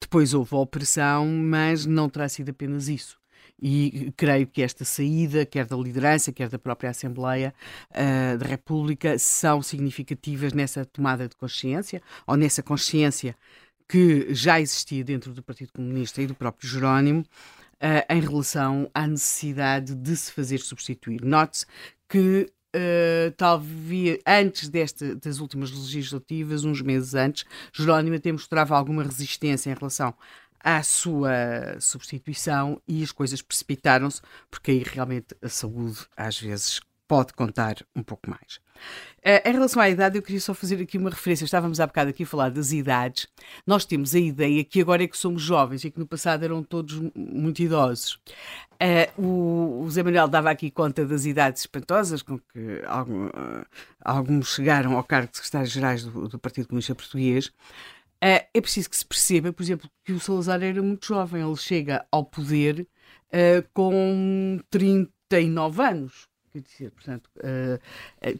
Depois houve a operação, mas não terá sido apenas isso e creio que esta saída, quer da liderança, quer da própria Assembleia uh, da República, são significativas nessa tomada de consciência, ou nessa consciência que já existia dentro do Partido Comunista e do próprio Jerónimo, uh, em relação à necessidade de se fazer substituir. Note-se que Uh, talvez antes desta, das últimas legislativas, uns meses antes, Jerónimo até mostrava alguma resistência em relação à sua substituição e as coisas precipitaram-se, porque aí realmente a saúde às vezes pode contar um pouco mais. Uh, em relação à idade, eu queria só fazer aqui uma referência. Estávamos há bocado aqui a falar das idades. Nós temos a ideia que agora é que somos jovens e que no passado eram todos muito idosos. Uh, o, o Zé Manuel dava aqui conta das idades espantosas com que algum, uh, alguns chegaram ao cargo de secretários-gerais do, do Partido Comunista Português. Uh, é preciso que se perceba, por exemplo, que o Salazar era muito jovem. Ele chega ao poder uh, com 39 anos. Quer dizer, portanto, uh, é,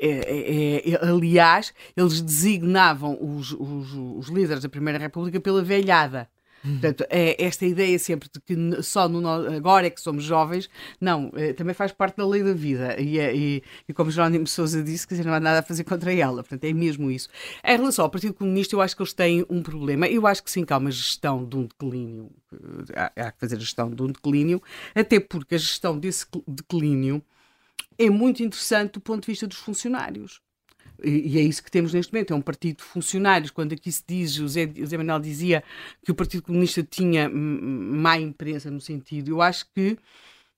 é, é, aliás, eles designavam os, os, os líderes da Primeira República pela velhada. Portanto, é esta ideia sempre de que só no, agora é que somos jovens, não, é, também faz parte da lei da vida. E, é, e, e como Jerónimo Sousa disse, dizer, não há nada a fazer contra ela. Portanto, é mesmo isso. Em relação ao Partido Comunista, eu acho que eles têm um problema. Eu acho que sim, que há uma gestão de um declínio. Há, há que fazer gestão de um declínio, até porque a gestão desse declínio é muito interessante do ponto de vista dos funcionários. E, é isso que temos neste momento, é um partido de funcionários. Quando aqui se diz, o Zé Manuel dizia que o Partido Comunista tinha má imprensa no sentido, eu acho que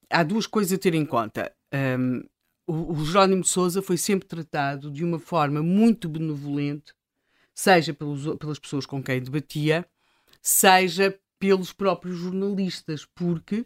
há duas coisas a ter em conta. Um, o, o Jerónimo de Souza foi sempre tratado de uma forma muito benevolente, seja pelos, pelas pessoas com quem debatia, seja pelos próprios jornalistas, porque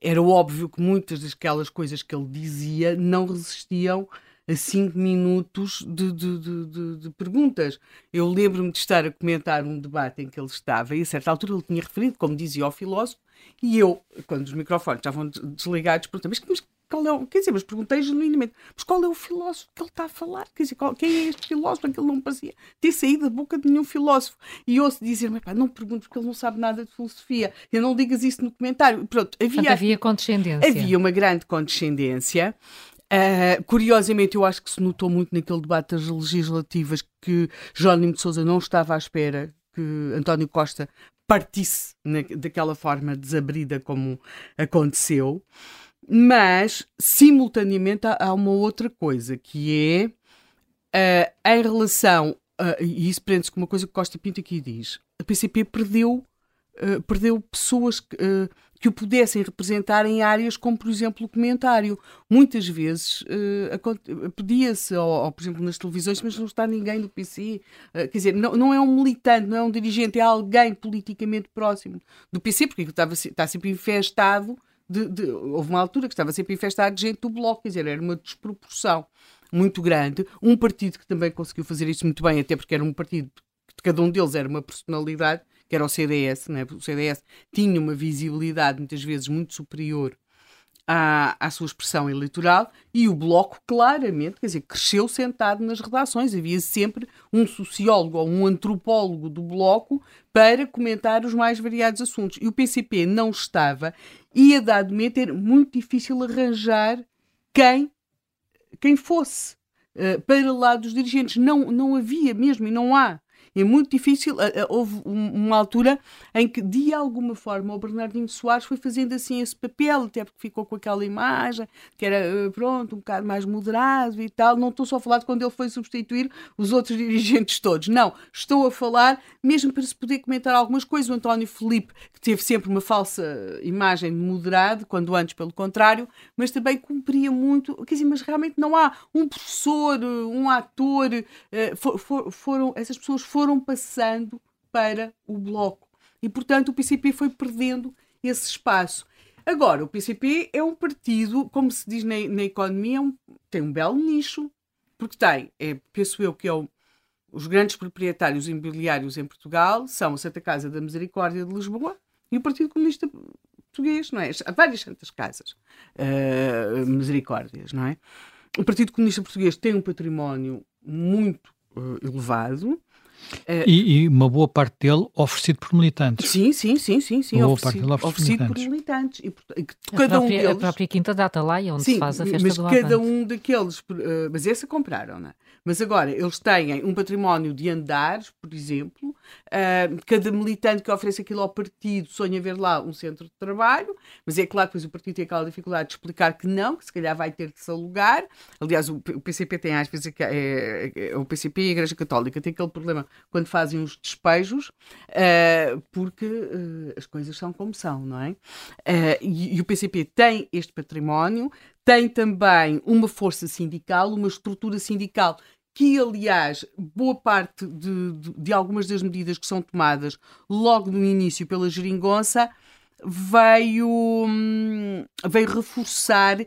era óbvio que muitas daquelas coisas que ele dizia não resistiam a cinco minutos de, de, de, de perguntas. Eu lembro-me de estar a comentar um debate em que ele estava e a certa altura ele tinha referido, como dizia o filósofo, e eu, quando os microfones estavam desligados, perguntei, mas, mas qual é o, quer dizer, mas perguntei genuinamente, mas qual é o filósofo que ele está a falar? Quer dizer, qual, quem é este filósofo? Aquele não parecia ter saído da boca de nenhum filósofo. E ouço dizer-me, não pergunto porque ele não sabe nada de filosofia. Eu não digas isso no comentário. Pronto, havia, Portanto, havia condescendência. Havia uma grande condescendência. Uh, curiosamente, eu acho que se notou muito naquele debate das legislativas que Jónimo de Souza não estava à espera que António Costa partisse na, daquela forma desabrida como aconteceu. Mas, simultaneamente, há, há uma outra coisa que é uh, em relação, uh, e isso prende-se com uma coisa que Costa Pinto aqui diz: a PCP perdeu. Uh, perdeu pessoas, que o pudessem representar em áreas como, por exemplo, o comentário. Muitas vezes uh, pedia-se, ou, ou, por exemplo, nas televisões, mas não está ninguém do PC. Uh, quer dizer, não, não é um militante, não é um dirigente, é alguém politicamente próximo do PC, porque estava, está sempre infestado. De, de, houve uma altura que estava sempre infestado de gente do Bloco, quer dizer, era uma desproporção muito grande. Um partido que também conseguiu fazer isso muito bem, até porque era um partido que cada um deles era uma personalidade, que era o CDS, né? o CDS tinha uma visibilidade muitas vezes muito superior à, à sua expressão eleitoral e o Bloco claramente, quer dizer, cresceu sentado nas redações. Havia sempre um sociólogo ou um antropólogo do Bloco para comentar os mais variados assuntos. E o PCP não estava e a dado momento era muito difícil arranjar quem, quem fosse. Uh, para lá dos dirigentes. Não, não havia mesmo e não há é muito difícil. Eh, eh, houve uma altura em que, de alguma forma, o Bernardino Soares foi fazendo assim esse papel, até porque ficou com aquela imagem que era, eh, pronto, um bocado mais moderado e tal. Não estou só a falar de quando ele foi substituir os outros *laughs* dirigentes todos. Não, estou a falar mesmo para se poder comentar algumas coisas. O António Felipe, que teve sempre uma falsa imagem de moderado, quando antes, pelo contrário, mas também cumpria muito. Quer dizer, mas realmente não há um professor, um ator, for, for, foram, essas pessoas foram foram passando para o Bloco. E, portanto, o PCP foi perdendo esse espaço. Agora, o PCP é um partido, como se diz na, na economia, é um, tem um belo nicho, porque tem, é, penso eu, que é o, os grandes proprietários imobiliários em Portugal são a Santa Casa da Misericórdia de Lisboa e o Partido Comunista Português, não é? Há várias santas casas uh, misericórdias, não é? O Partido Comunista Português tem um património muito uh, elevado, e, e, uma boa parte dele oferecido por militantes. Sim, sim, sim, sim, sim uma oferecido, boa parte oferecido, oferecido por militantes. E, e cada a, própria, um deles, a própria Quinta Data lá e onde sim, se faz a festa mas do cada um daqueles, uh, mas essa compraram, não é? Mas agora, eles têm um património de andares, por exemplo, uh, cada militante que oferece aquilo ao partido sonha ver lá um centro de trabalho, mas é claro que depois o partido tem aquela dificuldade de explicar que não, que se calhar vai ter de se alugar. Aliás, o, o PCP tem às vezes, é, é, é, o PCP e a Igreja Católica tem aquele problema quando fazem os despejos, uh, porque uh, as coisas são como são, não é? E, e o PCP tem este património, tem também uma força sindical, uma estrutura sindical que, aliás, boa parte de, de, de, algumas das medidas que são tomadas logo no início pela geringonça veio, hum, veio reforçar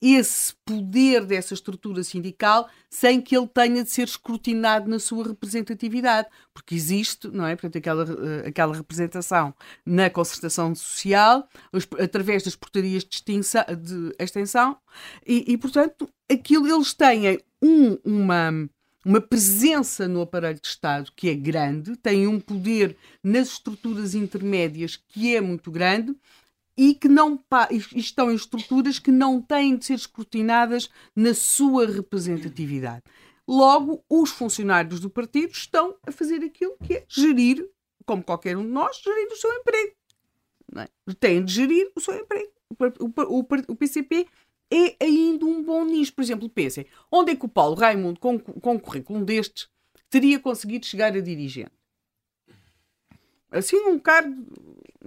esse poder dessa estrutura sindical sem que ele tenha de ser escrutinado na sua representatividade, porque existe, não é? Portanto, aquela, eh, aquela representação na concertação social, através das portarias de, extinção, de extensão, e, e, portanto, aquilo eles têm um, uma uma presença no aparelho de Estado que é grande, têm um poder nas estruturas intermédias que é muito grande e que não estão em estruturas que não têm de ser escrutinadas na sua representatividade. Logo, os funcionários do partido estão a fazer aquilo que é gerir, como qualquer um de nós, gerir o seu emprego. É? Têm de gerir o seu emprego. O, o, o, PCP é ainda um bom nicho. Por exemplo, pensem, onde é que o Paulo Raimundo, com, com um currículo destes, teria conseguido chegar a dirigente? Assim, um cargo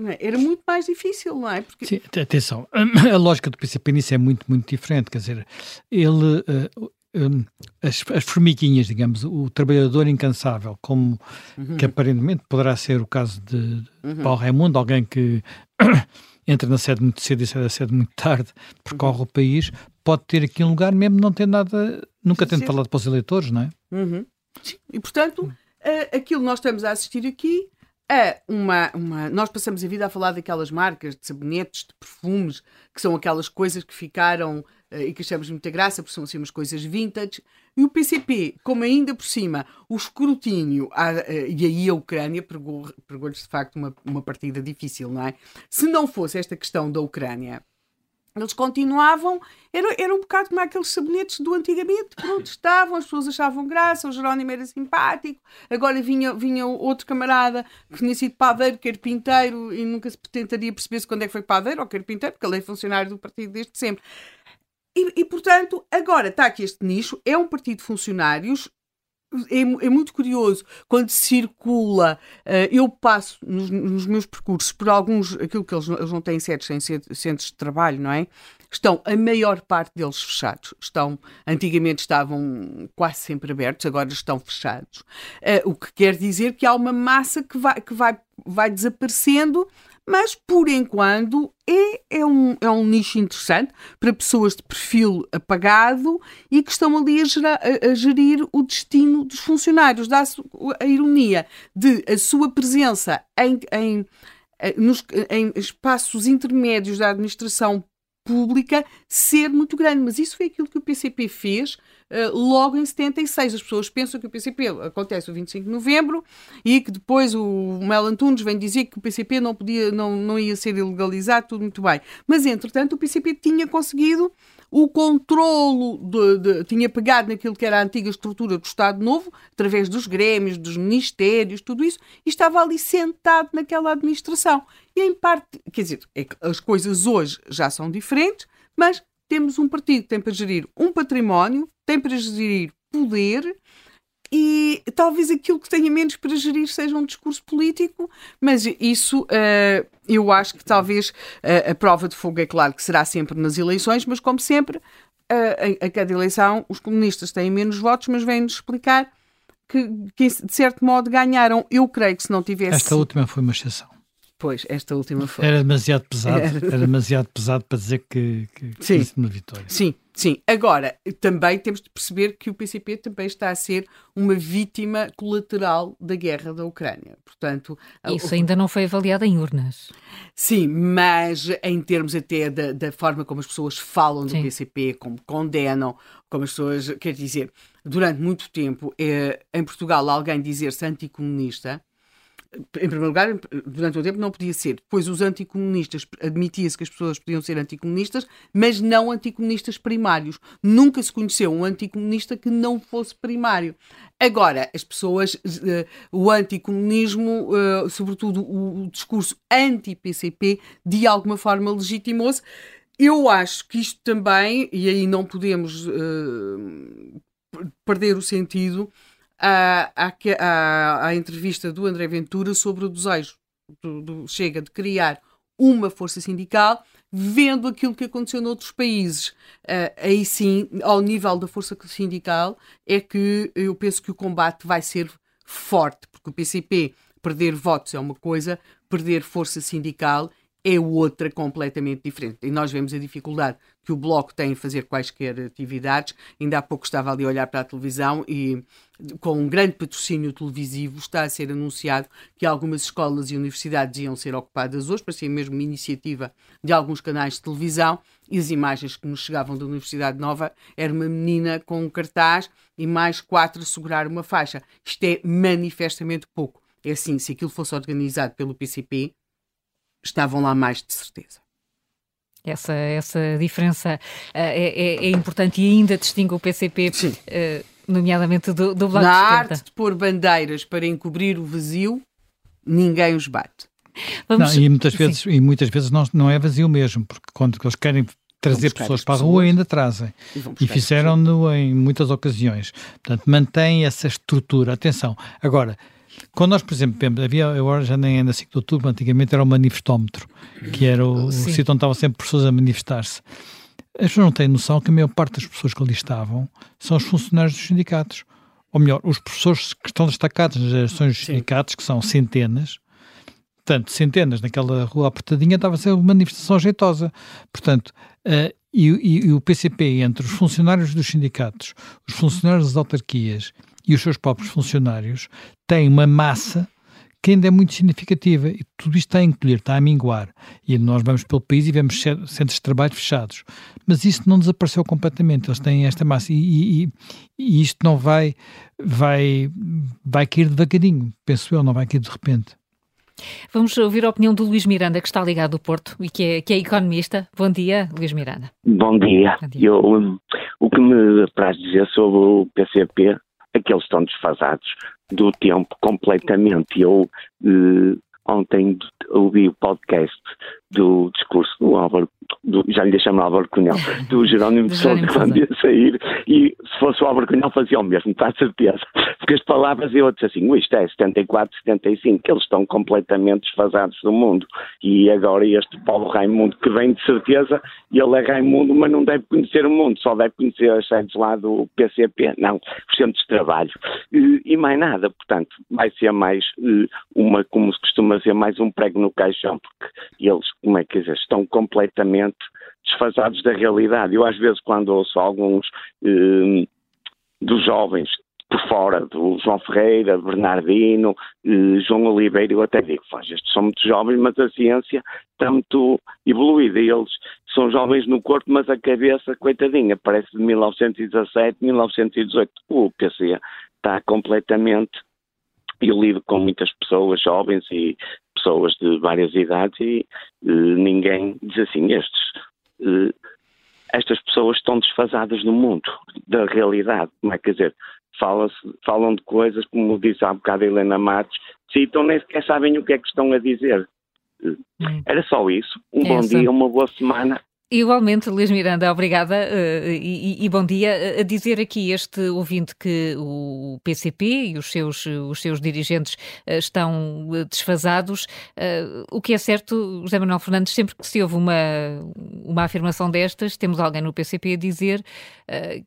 é? era muito mais difícil, não é? Porque... Sim, atenção, a lógica do PCP nisso é muito, muito diferente. Quer dizer, ele, uh, um, as, as, formiguinhas, digamos, o trabalhador incansável, como uhum. que aparentemente poderá ser o caso de, uhum. Paulo Raimundo, alguém que *coughs* entra na sede muito cedo e sai da sede muito tarde, percorre uhum. o país, pode ter aqui um lugar mesmo não ter nada, nunca tendo falado para os eleitores, não é? Uhum. E portanto, uh, aquilo que nós estamos a assistir aqui é uma, uma. Nós passamos a vida a falar daquelas marcas de sabonetes, de perfumes, que são aquelas coisas que ficaram uh, e que achamos muita graça, porque são assim umas coisas vintage. E o PCP, como ainda por cima o escrutínio, a, uh, e aí a Ucrânia pregou-lhes pregou de facto uma, uma partida difícil, não é? Se não fosse esta questão da Ucrânia eles continuavam, era, era um bocado como aqueles sabonetes do antigamente, pronto, estavam, as pessoas achavam graça, o Jerónimo era simpático, agora vinha, vinha outro camarada que tinha sido padeiro, carpinteiro, e nunca se tentaria perceber se quando é que foi padeiro ou carpinteiro, porque ele é funcionário do partido desde sempre. E, e portanto, agora está aqui este nicho, é um partido de funcionários, é, é, muito curioso quando circula. Uh, eu passo nos, nos, meus percursos por alguns, aquilo que eles, eles não têm sedes sem centros de trabalho, não é? Estão a maior parte deles fechados. Estão, antigamente estavam quase sempre abertos, agora estão fechados. Uh, o que quer dizer que há uma massa que vai, que vai, vai desaparecendo mas por enquanto é, é, um, é um nicho interessante para pessoas de perfil apagado e que estão ali a, gerar, a, a gerir o destino dos funcionários. Dá-se a ironia de a sua presença em, em, nos, em espaços intermédios da administração pública ser muito grande. Mas isso foi aquilo que o PCP fez uh, logo em 76. As pessoas pensam que o PCP acontece o 25 de novembro e que depois o Mel Antunes vem dizer que o PCP não, podia, não, não ia ser ilegalizado, tudo muito bem. Mas, entretanto, o PCP tinha conseguido o controlo, de, de, tinha pegado naquilo que era a antiga estrutura do Estado Novo, através dos grêmios, dos ministérios, tudo isso, e estava ali sentado naquela administração. E em parte, quer dizer, é as coisas hoje já são diferentes, mas temos um partido que tem para gerir um património, tem para gerir poder e talvez aquilo que tenha menos para gerir seja um discurso político, mas isso uh, eu acho que talvez uh, a prova de fogo é claro que será sempre nas eleições, mas como sempre, uh, a, a, cada eleição os comunistas têm menos votos, mas vêm-nos explicar que, que, de certo modo ganharam. Eu creio que se não tivesse. Esta última foi uma exceção. Pois, esta última foi. Era demasiado pesado, *laughs* era, era demasiado pesado para dizer que, que, que sim. uma vitória. Sim, sim. Agora, também temos de perceber que o PCP também está a ser uma vítima colateral da guerra da Ucrânia. Portanto, isso o... ainda não foi avaliado em urnas. Sim, mas em termos até da, da forma como as pessoas falam do sim. PCP, como condenam, como as pessoas, quer dizer, durante muito tempo, é, em Portugal, alguém dizer-se anticomunista em primeiro lugar, durante o tempo não podia ser. Depois os anticomunistas, admitia-se que as pessoas podiam ser anticomunistas, mas não anticomunistas primários. Nunca se conheceu um anticomunista que não fosse primário. Agora, as pessoas, uh, o anticomunismo, uh, sobretudo o, discurso anti-PCP, de alguma forma legitimou-se. Eu acho que isto também, e aí não podemos uh, perder o sentido, à, à, entrevista do André Ventura sobre o desejo do, do, Chega de criar uma força sindical, vendo aquilo que aconteceu noutros países. Uh, aí sim, ao nível da força sindical, é que eu penso que o combate vai ser forte, porque o PCP perder votos é uma coisa, perder força sindical é outra completamente diferente. E nós vemos a dificuldade que o Bloco tem em fazer quaisquer atividades. Ainda há pouco estava ali a olhar para a televisão e, com um grande patrocínio televisivo, está a ser anunciado que algumas escolas e universidades iam ser ocupadas hoje, para ser mesmo uma iniciativa de alguns canais de televisão. E as imagens que nos chegavam da Universidade Nova era uma menina com um cartaz e mais quatro a segurar uma faixa. Isto é manifestamente pouco. É assim, se aquilo fosse organizado pelo PCP, estavam lá mais de certeza. Essa, essa diferença uh, é, é, importante e ainda distingue o PCP, uh, eh, nomeadamente do, do Bloco Na de arte de pôr bandeiras para encobrir o vazio, ninguém os bate. Vamos... Não, e muitas vezes, e muitas vezes não, não é vazio mesmo, porque quando eles querem trazer pessoas para a rua ainda trazem. E, e fizeram-no em muitas ocasiões. Portanto, mantém essa estrutura. Atenção. Agora, quando nós, por exemplo, havia, agora já nem é na 5 de outubro, antigamente era o manifestómetro, que era o, o sítio onde estavam sempre pessoas a manifestar-se. As pessoas não têm noção que a maior parte das pessoas que ali estavam são os funcionários dos sindicatos. Ou melhor, os professores que estão destacados nas gerações dos sindicatos, que são centenas, portanto, centenas naquela rua apertadinha, estava a ser uma manifestação jeitosa. Portanto, uh, e, e, e, o PCP, entre os funcionários dos sindicatos, os funcionários das autarquias e os seus próprios funcionários têm uma massa que ainda é muito significativa e tudo isto está a encolher, está a minguar. E nós vamos pelo país e vemos centros de trabalho fechados. Mas isso não desapareceu completamente, eles têm esta massa e, e, e isto não vai, vai, vai cair devagarinho, penso eu, não vai cair de repente. Vamos ouvir a opinião do Luís Miranda, que está ligado ao Porto e que é, que é economista. Bom dia, Luís Miranda. Bom dia. Bom dia. Eu, um, o que me apraz dizer sobre o PCP aqueles estão desfasados do tempo completamente. Eu eh, ontem ouvi o podcast do discurso do Álvaro, do, já lhe deixamos Álvaro Cunhal, *laughs* do Jerónimo de Sousa, quando ia sair, e se fosse o Álvaro Cunhal fazia o mesmo, está a certeza. *laughs* poucas palavras, eu disse assim, isto é 74, 75, eles estão completamente desfasados do mundo. E agora este Paulo Raimundo, que vem de certeza, ele é Raimundo, mas não deve conhecer o mundo, só deve conhecer as sedes lá do PCP, não, os centros de trabalho. E, e mais nada, portanto, vai ser mais eh, uma, como se costuma dizer, mais um prego no caixão, porque eles, como é que dizer, estão completamente desfasados da realidade. Eu às vezes quando ouço alguns eh, dos jovens por fora, do João Ferreira, Bernardino, eh, João Oliveira, eu até digo, estes são muito jovens, mas a ciência está muito evoluída. Eles são jovens no corpo, mas a cabeça, coitadinha, parece de 1917, 1918. O PC está completamente. Eu lido com muitas pessoas jovens e pessoas de várias idades e eh, ninguém diz assim, estes eh, estas pessoas estão desfasadas no mundo, da realidade. Como é que dizer? falam de coisas, como disse há bocado a Helena Matos, citam nem sequer sabem o que é que estão a dizer. Hum. Era só isso. Um bom dia, uma boa semana Igualmente, Luís Miranda, obrigada uh, e, e, bom dia. A dizer aqui este ouvinte que o PCP e os seus, os seus dirigentes uh, estão desfasados. Uh, o que é certo, José Manuel Fernandes, sempre que se ouve uma, uma afirmação destas, temos alguém no PCP a dizer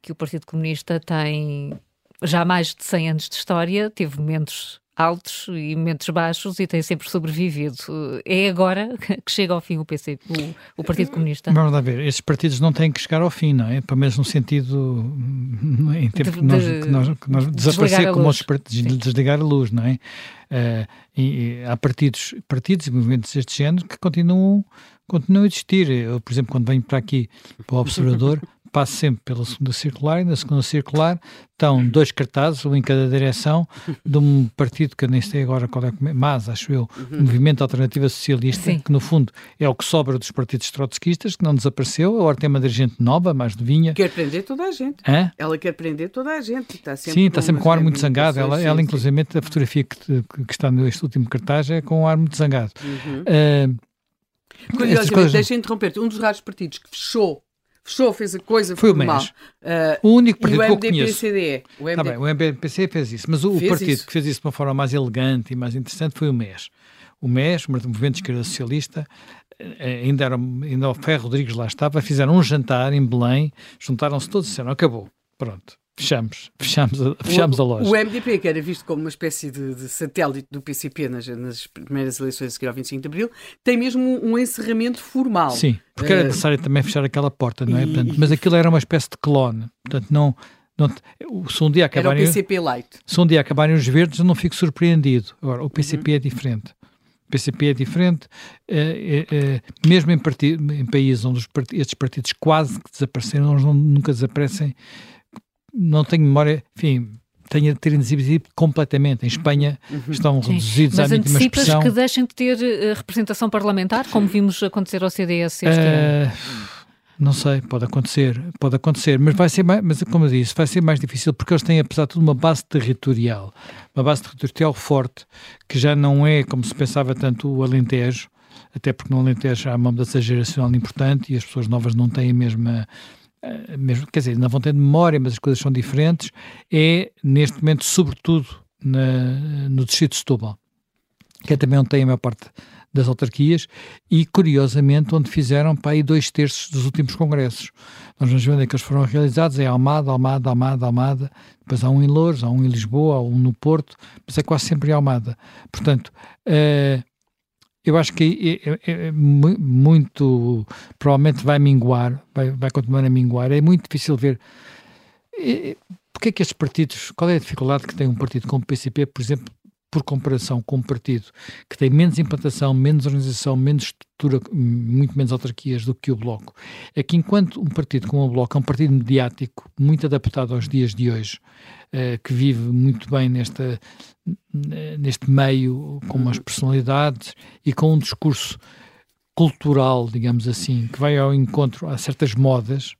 que o Partido Comunista tem já mais de 100 anos de história, teve momentos altos e momentos baixos e tem sempre sobrevivido. É agora que chega ao fim o PC, o, o, Partido Comunista. Vamos lá ver, esses partidos não têm que chegar ao fim, não é? Pelo menos no sentido em termos de, que nós, que nós, que nós desaparecer como outros partidos, desligar a luz, não é? Uh, e, e, há partidos, partidos e movimentos deste género que continuam, continuam a existir. Eu, por exemplo, quando venho para aqui, para o Observador, *laughs* passo sempre pela segunda circular e na segunda circular estão dois cartazes, um em cada direção, de um partido que eu nem sei agora qual é, mas acho eu, uhum. Movimento Alternativa Socialista, Sim. que no fundo é o que sobra dos partidos trotskistas, que não desapareceu, agora tem uma dirigente nova, mais novinha. Quer prender toda a gente. Hã? Ela quer prender toda a gente. Está sempre sim, está sempre com um ar muito zangado. Ela, ela inclusive, a fotografia que, que, está neste último cartaz é com um ar muito zangado. Uhum. Uh, Curiosamente, coisas... deixa interromper-te, um dos raros partidos que fechou fechou, fez a coisa foi o MES. Uh, o único partido o que eu conheço. CDE, o, MD... tá bem, o MDPC fez isso, mas o, o partido isso. que fez isso de uma forma mais elegante e mais interessante foi o MES. O MES, o Movimento de Esquerda Socialista, eh, ainda, era, ainda o Ferro Rodrigues lá estava, fizeram um jantar em Belém, juntaram-se todos e disseram, acabou, pronto. Fechamos, fechamos, a, fechamos o, a loja. O MDP, que era visto como uma espécie de, de satélite do PCP nas, nas, primeiras eleições a seguir ao 25 de Abril, tem mesmo um, encerramento formal. Sim, porque uh, era necessário também fechar aquela porta, não é? E, Portanto, mas aquilo era uma espécie de clone. Portanto, não, não, se um dia acabarem, era o PCP Light. Se um dia acabarem os verdes, eu não fico surpreendido. Agora, o PCP uhum. é diferente. O PCP é diferente, é, é, é, mesmo em, partido, em países onde estes partidos quase que desapareceram, eles não, nunca desaparecem não tenho memória, enfim, tenha terem desaparecido completamente. Em Espanha uhum. estão Sim. reduzidos Mas à mínima expressão. que deixem de ter uh, representação parlamentar, como vimos acontecer ao CDS este uh, ano? Não sei, pode acontecer, pode acontecer, mas vai ser mais, mas como eu disse, vai ser mais difícil porque eles têm, apesar de tudo, uma base territorial, uma base territorial forte, que já não é, como se pensava tanto, o Alentejo, até porque no Alentejo há uma mudança geracional importante e as pessoas novas não têm a mesma mesmo, quer dizer, não vão ter memória, mas as coisas são diferentes, é neste momento, sobretudo, na, no distrito de Setúbal, que é também onde tem a maior parte das autarquias e, curiosamente, onde fizeram para aí dois terços dos últimos congressos. Nós vamos ver onde é que eles foram realizados, é Almada, Almada, Almada, Almada, depois há um em Louros, há um em Lisboa, há um no Porto, mas é quase sempre Almada. Portanto, uh, eu acho que é, é, é, muito, provavelmente vai minguar, vai, vai continuar a minguar. É muito difícil ver. É, porque é que estes partidos, qual é a dificuldade que tem um partido como o PCP, por exemplo, por comparação com um partido que tem menos implantação, menos organização, menos estrutura, muito menos autarquias do que o Bloco, é que enquanto um partido como o Bloco é um partido mediático, muito adaptado aos dias de hoje, uh, que vive muito bem nesta, neste meio, com umas personalidades e com um discurso cultural, digamos assim, que vai ao encontro a certas modas,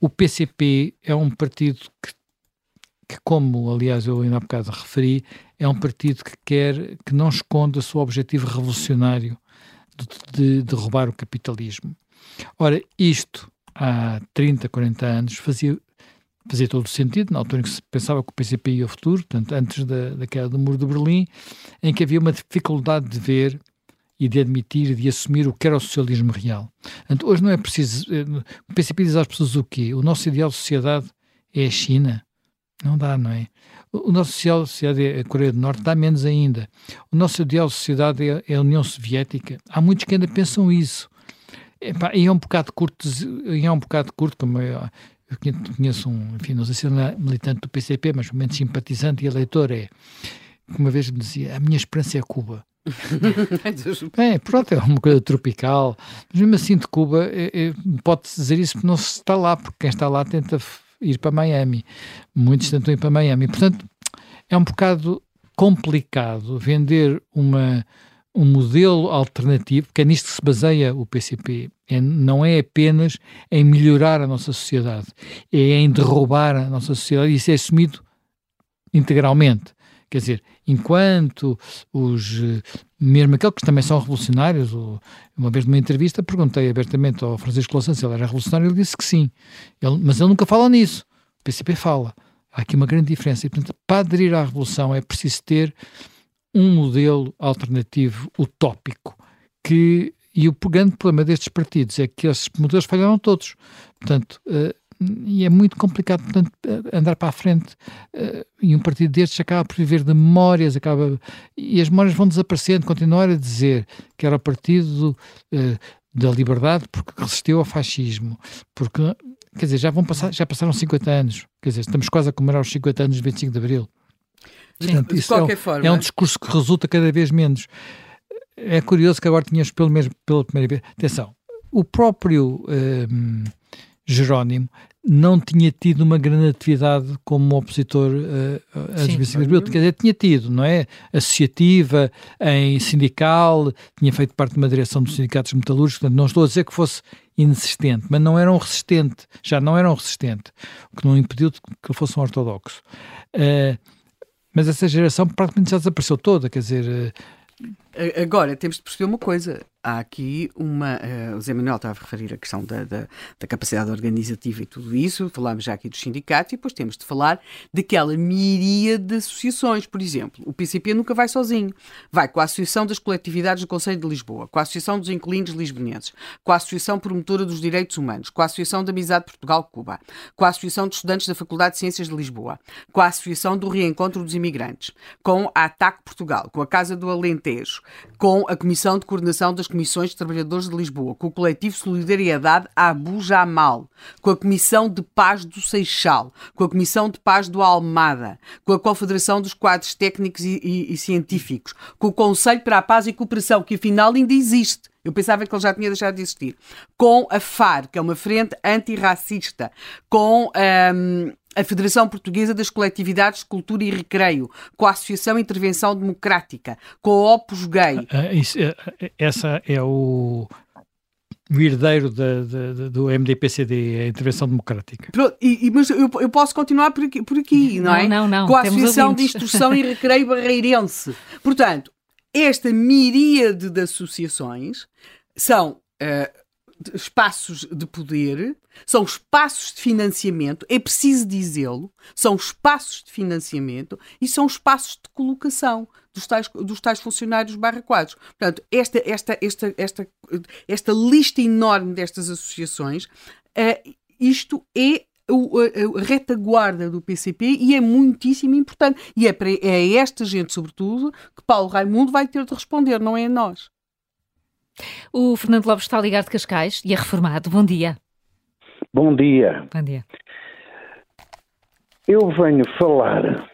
o PCP é um partido que, que como aliás eu ainda há bocado referi, é um partido que quer, que não esconde o seu objetivo revolucionário de, de, de roubar o capitalismo. Ora, isto há 30, 40 anos fazia fazia todo o sentido, na altura em que se pensava que o PCP ia ao futuro, portanto, antes da, da queda do muro de Berlim, em que havia uma dificuldade de ver e de admitir e de assumir o que era o socialismo real. Portanto, hoje não é preciso. Eh, o PCP diz às pessoas o quê? O nosso ideal de sociedade é a China? Não dá, não é? O nosso ideal de sociedade é a Coreia do Norte, dá menos ainda. O nosso ideal de sociedade é, é a União Soviética. Há muitos que ainda pensam isso. e é um bocado curto, é um bocado curto, como eu, eu conheço um, enfim, não sei se é militante do PCP, mas um menos simpatizante e eleitor é, uma vez me dizia, a minha esperança é Cuba. *laughs* é, pronto, é uma coisa tropical, mas mesmo assim de Cuba é, é, pode-se dizer isso porque não se está lá, porque quem está lá tenta ir para Miami, muitos tentam ir para Miami, portanto é um bocado complicado vender uma, um modelo alternativo, que é nisto que se baseia o PCP, é, não é apenas em melhorar a nossa sociedade, é em derrubar a nossa sociedade e isso é assumido integralmente. Quer dizer, enquanto os, mesmo aqueles que também são revolucionários, uma vez numa entrevista perguntei abertamente ao Francisco Louçã se ele era revolucionário, ele disse que sim, ele, mas ele nunca fala nisso, o PCP fala. Há aqui uma grande diferença e, portanto, para aderir à revolução é preciso ter um modelo alternativo utópico que e o grande problema destes partidos é que esses modelos falharam todos. Portanto, uh, e é muito complicado portanto, eh, andar para a frente. Uh, e um partido destes acaba por viver de memórias, acaba, e as memórias vão desaparecendo. Continuar a dizer que era o partido uh, da liberdade porque resistiu ao fascismo, porque, quer dizer, já, vão passar, já passaram 50 anos, quer dizer, estamos quase a comemorar os 50 anos de 25 de Abril. Portanto, de qualquer é um, forma. É um discurso que resulta cada vez menos. É curioso que agora tinhas pelo menos pela primeira vez. Atenção, o próprio um, Jerónimo não tinha tido uma grande atividade como opositor uh, a 25 de quer dizer, tinha tido, não é? Associativa, em sindical, tinha feito parte de uma direção dos sindicatos metalúrgicos, portanto, não estou a dizer que fosse inexistente, mas não era um resistente, já não era um resistente, o que não impediu que ele fosse um ortodoxo. Uh, mas essa geração praticamente já desapareceu toda, quer dizer. Eh, agora, temos de perceber uma coisa há aqui uma. Uh, o Zé Manuel estava a referir a questão da, da, da, capacidade organizativa e tudo isso, falámos já aqui dos sindicatos, e depois temos de falar daquela miríade de associações. Por exemplo, o PCP nunca vai sozinho. Vai com a Associação das Coletividades do Conselho de Lisboa, com a Associação dos Inquilinos Lisbonenses, com a Associação Promotora dos Direitos Humanos, com a Associação da Amizade Portugal-Cuba, com a Associação de Estudantes da Faculdade de Ciências de Lisboa, com a Associação do Reencontro dos Imigrantes, com a ATAC Portugal, com a Casa do Alentejo, com a Comissão de Coordenação das Comissões de Trabalhadores de Lisboa, com o coletivo Solidariedade Abu Jamal, com a Comissão de Paz do Seixal, com a Comissão de Paz do Almada, com a Confederação dos Quadros Técnicos e, e, e Científicos, com o Conselho para a Paz e Cooperação, que afinal ainda existe. Eu pensava que ele já tinha deixado de existir. Com a FAR, que é uma frente antirracista, com um, a Federação Portuguesa das Coletividades de Cultura e Recreio, com a Associação Intervenção Democrática, com a Opus Gay. Uh, isso, uh, essa é o, o herdeiro do MDPCD, a Intervenção Democrática. Pronto, e, e, mas eu, eu, posso continuar por aqui, por aqui não, não, é? Não, não, Com a Associação de Instrução e Recreio Barreirense. Portanto, esta miríade de associações são uh, espaços de poder, são espaços de financiamento, é preciso dizê-lo, são espaços de financiamento e são espaços de colocação dos tais, dos tais funcionários barra quadros. Portanto, esta, esta, esta, esta, esta lista enorme destas associações, uh, isto é a, retaguarda do PCP e é muitíssimo importante. E é, para, é a esta gente, sobretudo, que Paulo Raimundo vai ter de responder, não é a nós. O Fernando Lopes está ligado de Cascais e é reformado. Bom dia. Bom dia. Bom dia. Eu venho falar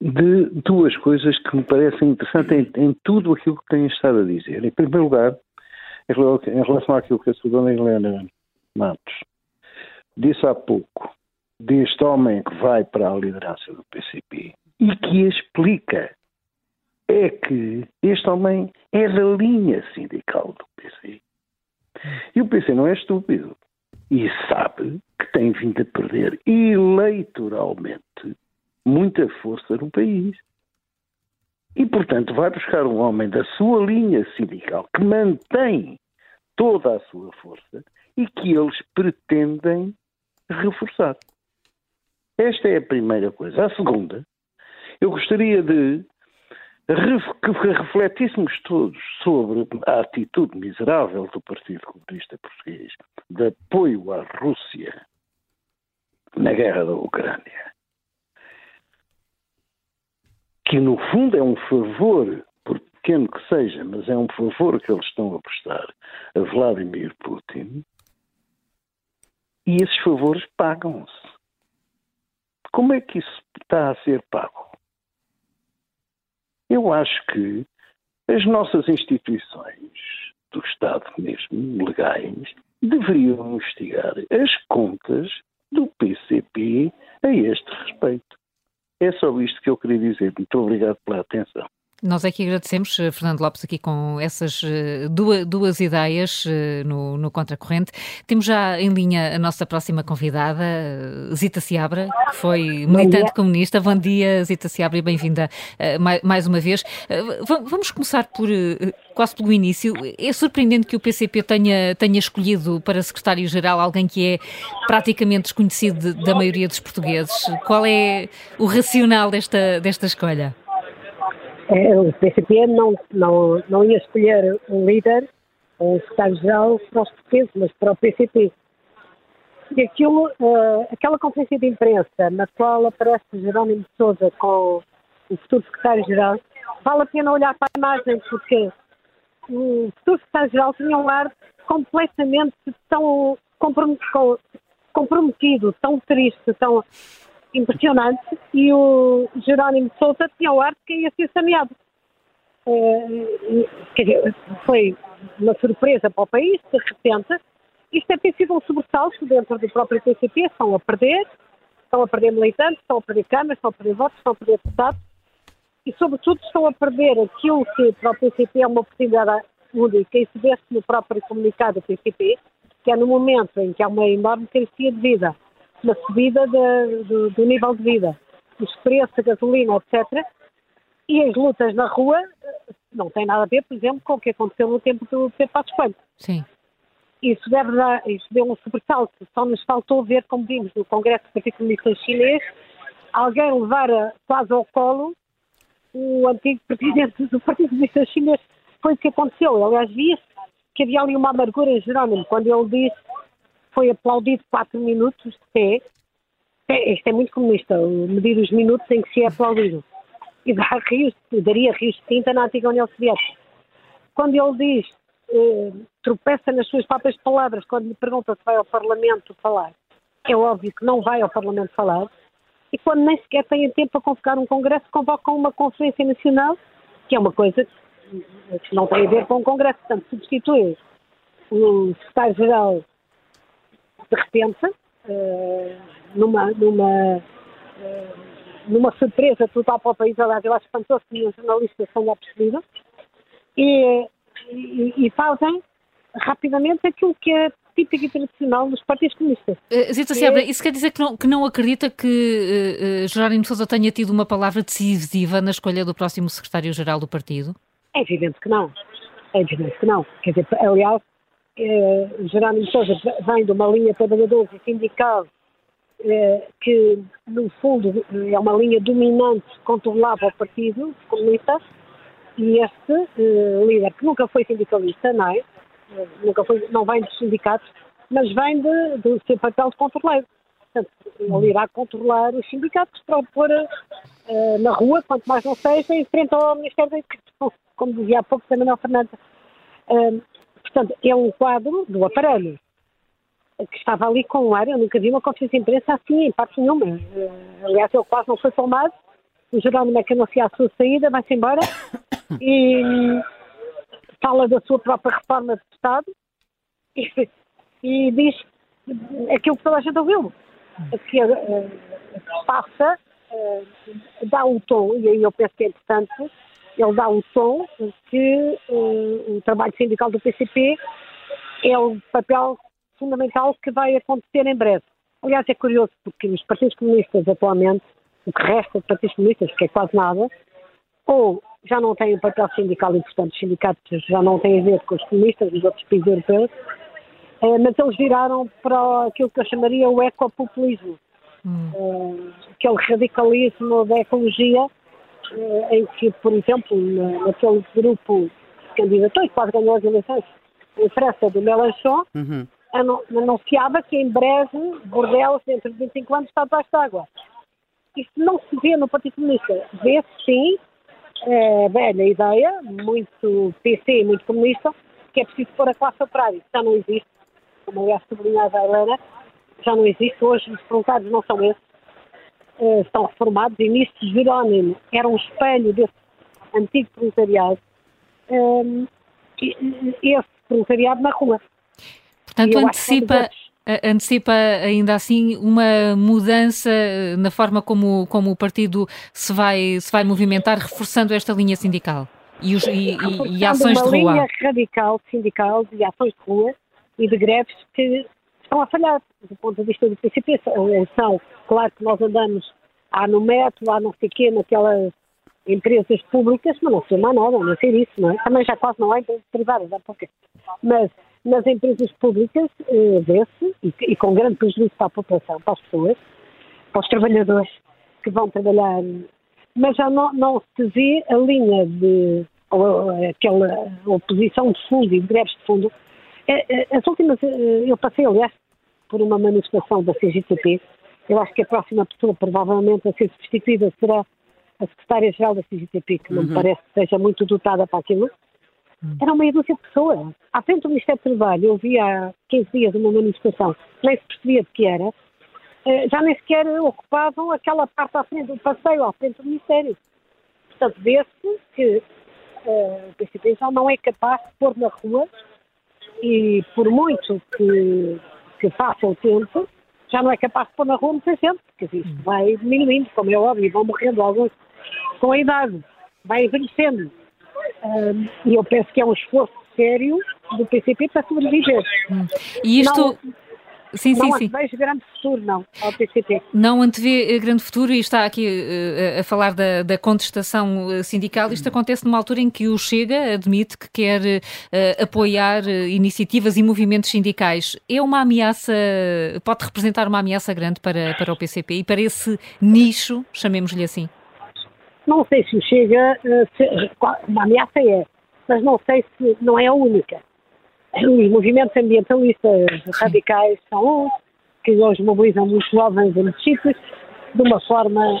de duas coisas que me parecem interessantes em, em tudo aquilo que tenho estado a dizer. Em primeiro lugar, em relação àquilo que a Sra. Helena Matos disse há pouco, deste homem que vai para a liderança do PCP e que explica é que este homem é da linha sindical do PC. E o PC não é estúpido. E sabe que tem vindo a perder eleitoralmente muita força no país. E, portanto, vai buscar um homem da sua linha sindical que mantém toda a sua força e que eles pretendem reforçar. Esta é a primeira coisa. A segunda, eu gostaria de que refletíssemos todos sobre a atitude miserável do Partido Comunista Português de apoio à Rússia na guerra da Ucrânia. Que no fundo é um favor, por pequeno que seja, mas é um favor que eles estão a prestar a Vladimir Putin. E esses favores pagam-se. Como é que isso está a ser pago? Eu acho que as nossas instituições do Estado mesmo, legais, deveriam investigar as contas do PCP a este respeito. É só isto que eu queria dizer. Muito obrigado pela atenção. Nós aqui agradecemos, eh, Fernando Lopes, aqui com essas eh, duas, duas ideias eh, no, no Contracorrente. Temos já em linha a nossa próxima convidada, Zita Seabra, que foi militante comunista. Bom dia, Zita Seabra, e bem-vinda mais uma vez. Vamos começar por quase pelo início. É surpreendente que o PCP tenha, tenha escolhido para secretário-geral alguém que é praticamente desconhecido da maioria dos portugueses. Qual é o racional desta, desta escolha? É, o PCP não, não, não ia escolher um líder, um secretário-geral para os portugueses, mas para o PCP. E aquilo, uh, aquela conferência de imprensa na qual aparece Jerónimo de Souza com o futuro secretário-geral, vale a pena olhar para a imagem, porque o futuro secretário-geral tinha um ar completamente tão comprometido, tão triste, tão impressionante e o Jerónimo de Souza tinha o ar de que ia ser saneado. É, dizer, foi uma surpresa para o país, de repente. Isto ter sido um sobressalto dentro do próprio PCP, estão a perder, estão a perder militantes, estão a perder câmaras, estão a perder votos, estão a perder deputados e, sobretudo, estão a perder aquilo que para o PCP é uma oportunidade única e se vê no próprio comunicado do PCP, que é no momento em que há uma enorme carecia de vida na subida de, do, do, nível de vida, os preços, a gasolina, etc. E as lutas na rua eh, não têm nada a ver, por exemplo, com o que aconteceu no tempo do Pedro Passos Coelho. Sim. Isso deve dar, isso deu um sobressalto. Só nos faltou ver, como vimos no Congresso do Partido Comunista Chinês, alguém levar a, quase ao colo o antigo presidente do Partido Comunista Chinês. Foi o que aconteceu. Aliás, via-se que havia ali uma amargura em Jerónimo, quando ele disse foi aplaudido quatro minutos de pé. É, isto é muito comunista, medir os minutos em que se é aplaudido. E dá rios, daria rios de tinta na antiga União Soviética. Quando ele diz, eh, tropeça nas suas próprias palavras, quando lhe pergunta se vai ao Parlamento falar, é óbvio que não vai ao Parlamento falar, e quando nem sequer tem tempo para convocar um congresso, convocam uma conferência nacional, que é uma coisa que não tem a ver com o congresso, portanto, substitui o secretário-geral de repente, uh, numa, numa, uh, numa surpresa total para o país, aliás, eu acho espantoso que nenhum jornalista tenha percebido, e, e, e fazem rapidamente aquilo que é típico e tradicional dos partidos comunistas. Uh, Zita Seabra, é... isso quer dizer que não, que não acredita que uh, uh, Jerónimo Sousa tenha tido uma palavra decisiva na escolha do próximo secretário-geral do partido? É evidente que não. É evidente que não. Quer dizer, aliás, eh, Jerónimo Sousa vem de uma linha trabalhadora e sindical eh, que, no fundo, é uma linha dominante controlava o Partido Comunista e este eh, líder, que nunca foi sindicalista, não é? Eh, nunca foi, não vem dos sindicatos, mas vem de, do seu papel de controleiro. Portanto, ele irá controlar os sindicatos para pôr uh, na rua, quanto mais não seja, em frente ao Ministério da Educação, como dizia há pouco a Manuel Fernandes. Uh, Portanto, é um quadro do aparelho que estava ali com um ar. Eu nunca vi uma conferência de imprensa assim, em parte nenhuma. Uh, aliás, ele quase não foi filmado. O Jerónimo é que anuncia a sua saída, vai-se embora *coughs* e um, fala da sua própria reforma de Estado e, *laughs* e diz aquilo que toda a gente ouviu. Que uh, passa, uh, dá o tom, e aí eu penso que é importante, ele dá o tom que uh, o trabalho sindical do PCP é o papel fundamental que vai acontecer em breve. Aliás, é curioso porque os partidos comunistas atualmente, o que resta de partidos comunistas, que é quase nada, ou já não têm um papel sindical importante, os sindicatos já não têm a ver com os comunistas dos outros países europeus, eh, mas eles viraram para aquilo que eu chamaria o ecopopulismo. hum. uh, aquele radicalismo da ecologia, em que, por exemplo, na, naquele grupo que candidatou e quase ganhou as eleições, em França, do Mélenchon, uhum. anunciava que em breve Bordeaux, dentro de 25 anos, está debaixo d'água. Isto não se vê no Partido Comunista. Vê-se sim, é, velha ideia, muito PC e muito comunista, que é preciso pôr a classe operária. Já não existe, como aliás sublinhava a Helena, já não existe. Hoje os voluntários não são esses, uh, estão reformados e nisto Jerónimo era um espelho desse antigo proletariado, um, esse proletariado na rua. Portanto, antecipa, antecipa ainda assim uma mudança na forma como, como o partido se vai, se vai movimentar, reforçando esta linha sindical e, os, e, e ações de rua. Uma linha radical sindical de ações de rua e de greves que estão a falhar do ponto de vista do PCP. São, claro que nós andamos há no metro, há não sei quê, naquelas empresas públicas, mas não sei mais nada, não sei isso, não é? Também já quase não há empresas privadas, há pouco. Mas nas empresas públicas eh, vê-se, e, com grande prejuízo para a população, para as pessoas, para os trabalhadores que vão trabalhar, mas já não, não se vê a linha de ou, aquela oposição de fundo e greves de fundo. É, é, as últimas, eh, eu passei, aliás, por uma manifestação da CGTP, eu acho que a próxima pessoa provavelmente a ser substituída será a secretária-geral da CGTP, que não uhum. me parece que seja muito dotada para aquilo, Hum. Era uma dúzia de pessoas. À frente do Ministério do Trabalho, eu vi há 15 dias uma manifestação, nem se percebia de que era, eh, já nem sequer ocupavam aquela parte à frente do passeio, à frente do Ministério. Portanto, vê-se que uh, o PCP já não é capaz de pôr na rua e, por muito que, que faça o tempo, já não é capaz de pôr na rua muita gente, porque isto hum. vai diminuindo, como é óbvio, vão morrendo alguns com a idade, vai envelhecendo. Um, e eu penso que é um esforço sério do PCP para sobreviver. Hum. E isto. Não, Sim, não sim, sim. vejo grande futuro, não, ao PCP. Não antevê eh, grande futuro e está aqui uh, a falar da, da, contestação sindical. Isto acontece numa altura em que o Chega admite que quer uh, apoiar iniciativas e movimentos sindicais. É uma ameaça, pode representar uma ameaça grande para, para o PCP e para esse nicho, chamemos-lhe assim? Não sei se o Chega, eh, se, uma ameaça é, mas não sei se não é a única. Os movimentos ambientalistas radicais são uns, que hoje mobilizam muitos jovens em muitos de uma forma,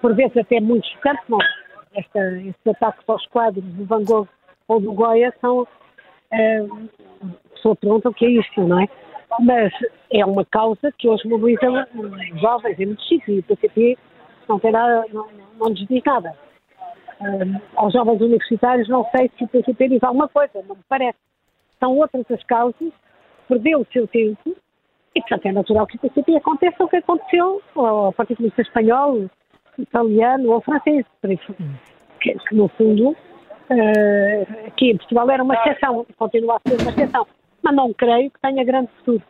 por vezes até muito chocante, não. Esta, estes ataques aos quadros do Van Gogh ou do Goya são. É, a pessoa pergunta o que é isto, não é? Mas é uma causa que hoje mobiliza jovens em muitos e o PCP não tem nada, não, não lhes diz nada. Um, aos jovens universitários não sei se o PCP diz alguma coisa, não me parece. São outras as causas, perdeu o seu tempo e, portanto, é natural que o PCP aconteça o que aconteceu ao Partido Comunista Espanhol, italiano ou francês, que, que no fundo, uh, aqui em Portugal era uma exceção, continua a ser uma exceção, mas não creio que tenha grande futuro.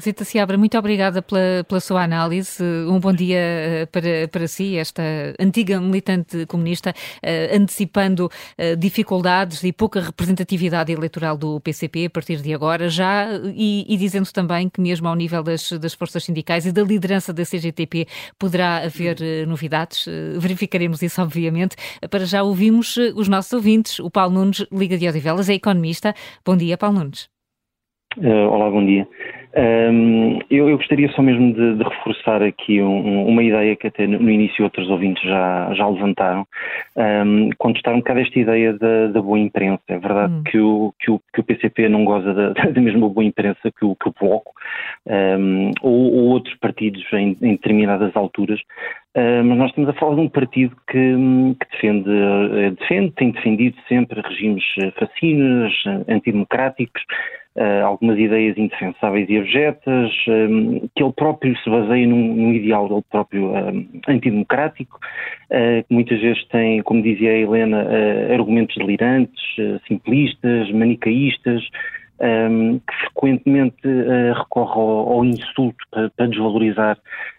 Zita Seabra, muito obrigada pela, pela sua análise. Um bom dia eh, para, para si, esta antiga militante comunista, uh, antecipando uh, dificuldades e pouca representatividade eleitoral do PCP a partir de agora, já, e, e dizendo também que, mesmo ao nível das, das forças sindicais e da liderança da CGTP, poderá haver uh, novidades. verificaremos isso, obviamente. Para já ouvimos os nossos ouvintes. O Paulo Nunes, Liga de Odivelas, é economista. Bom dia, Paulo Nunes. olá, bom dia. Um, eu, eu, gostaria só mesmo de, de reforçar aqui um, uma ideia que até no início outros ouvintes já, já levantaram, um, contestar um bocado esta ideia da, da boa imprensa. É verdade hum. que, o, que, o, que o PCP não goza da, *laughs* da mesma boa imprensa que o, que o Bloco ou, ou, outros partidos em, em determinadas alturas, uh, mas nós estamos a falar de um partido que, que defende, uh, defende, tem defendido sempre regimes fascinos, antidemocráticos, uh, algumas ideias indefensáveis e abjetas, um, eh, que ele próprio se baseia num, num ideal dele próprio um, antidemocrático, uh, que muitas vezes tem, como dizia a Helena, uh, argumentos delirantes, simplistas, manicaístas, um, que frequentemente recorre ao, ao insulto para, para desvalorizar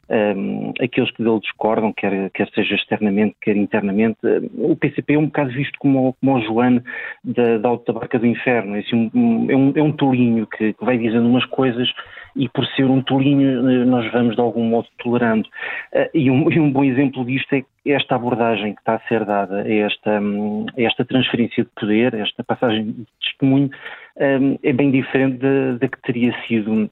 um, aqueles que dele discordam, quer, quer seja externamente, quer internamente. O PCP é um bocado visto como, como o Joane da, da, Barca do Inferno, é, assim, um, é, um, é um tolinho que, que vai dizendo umas coisas e por ser um tolinho eh, nós vamos de algum modo tolerando. Uh, e, um, e um bom exemplo disto é esta abordagem que está a ser dada a esta, hum, a esta transferência de poder, esta passagem de testemunho, um, é bem diferente da que teria sido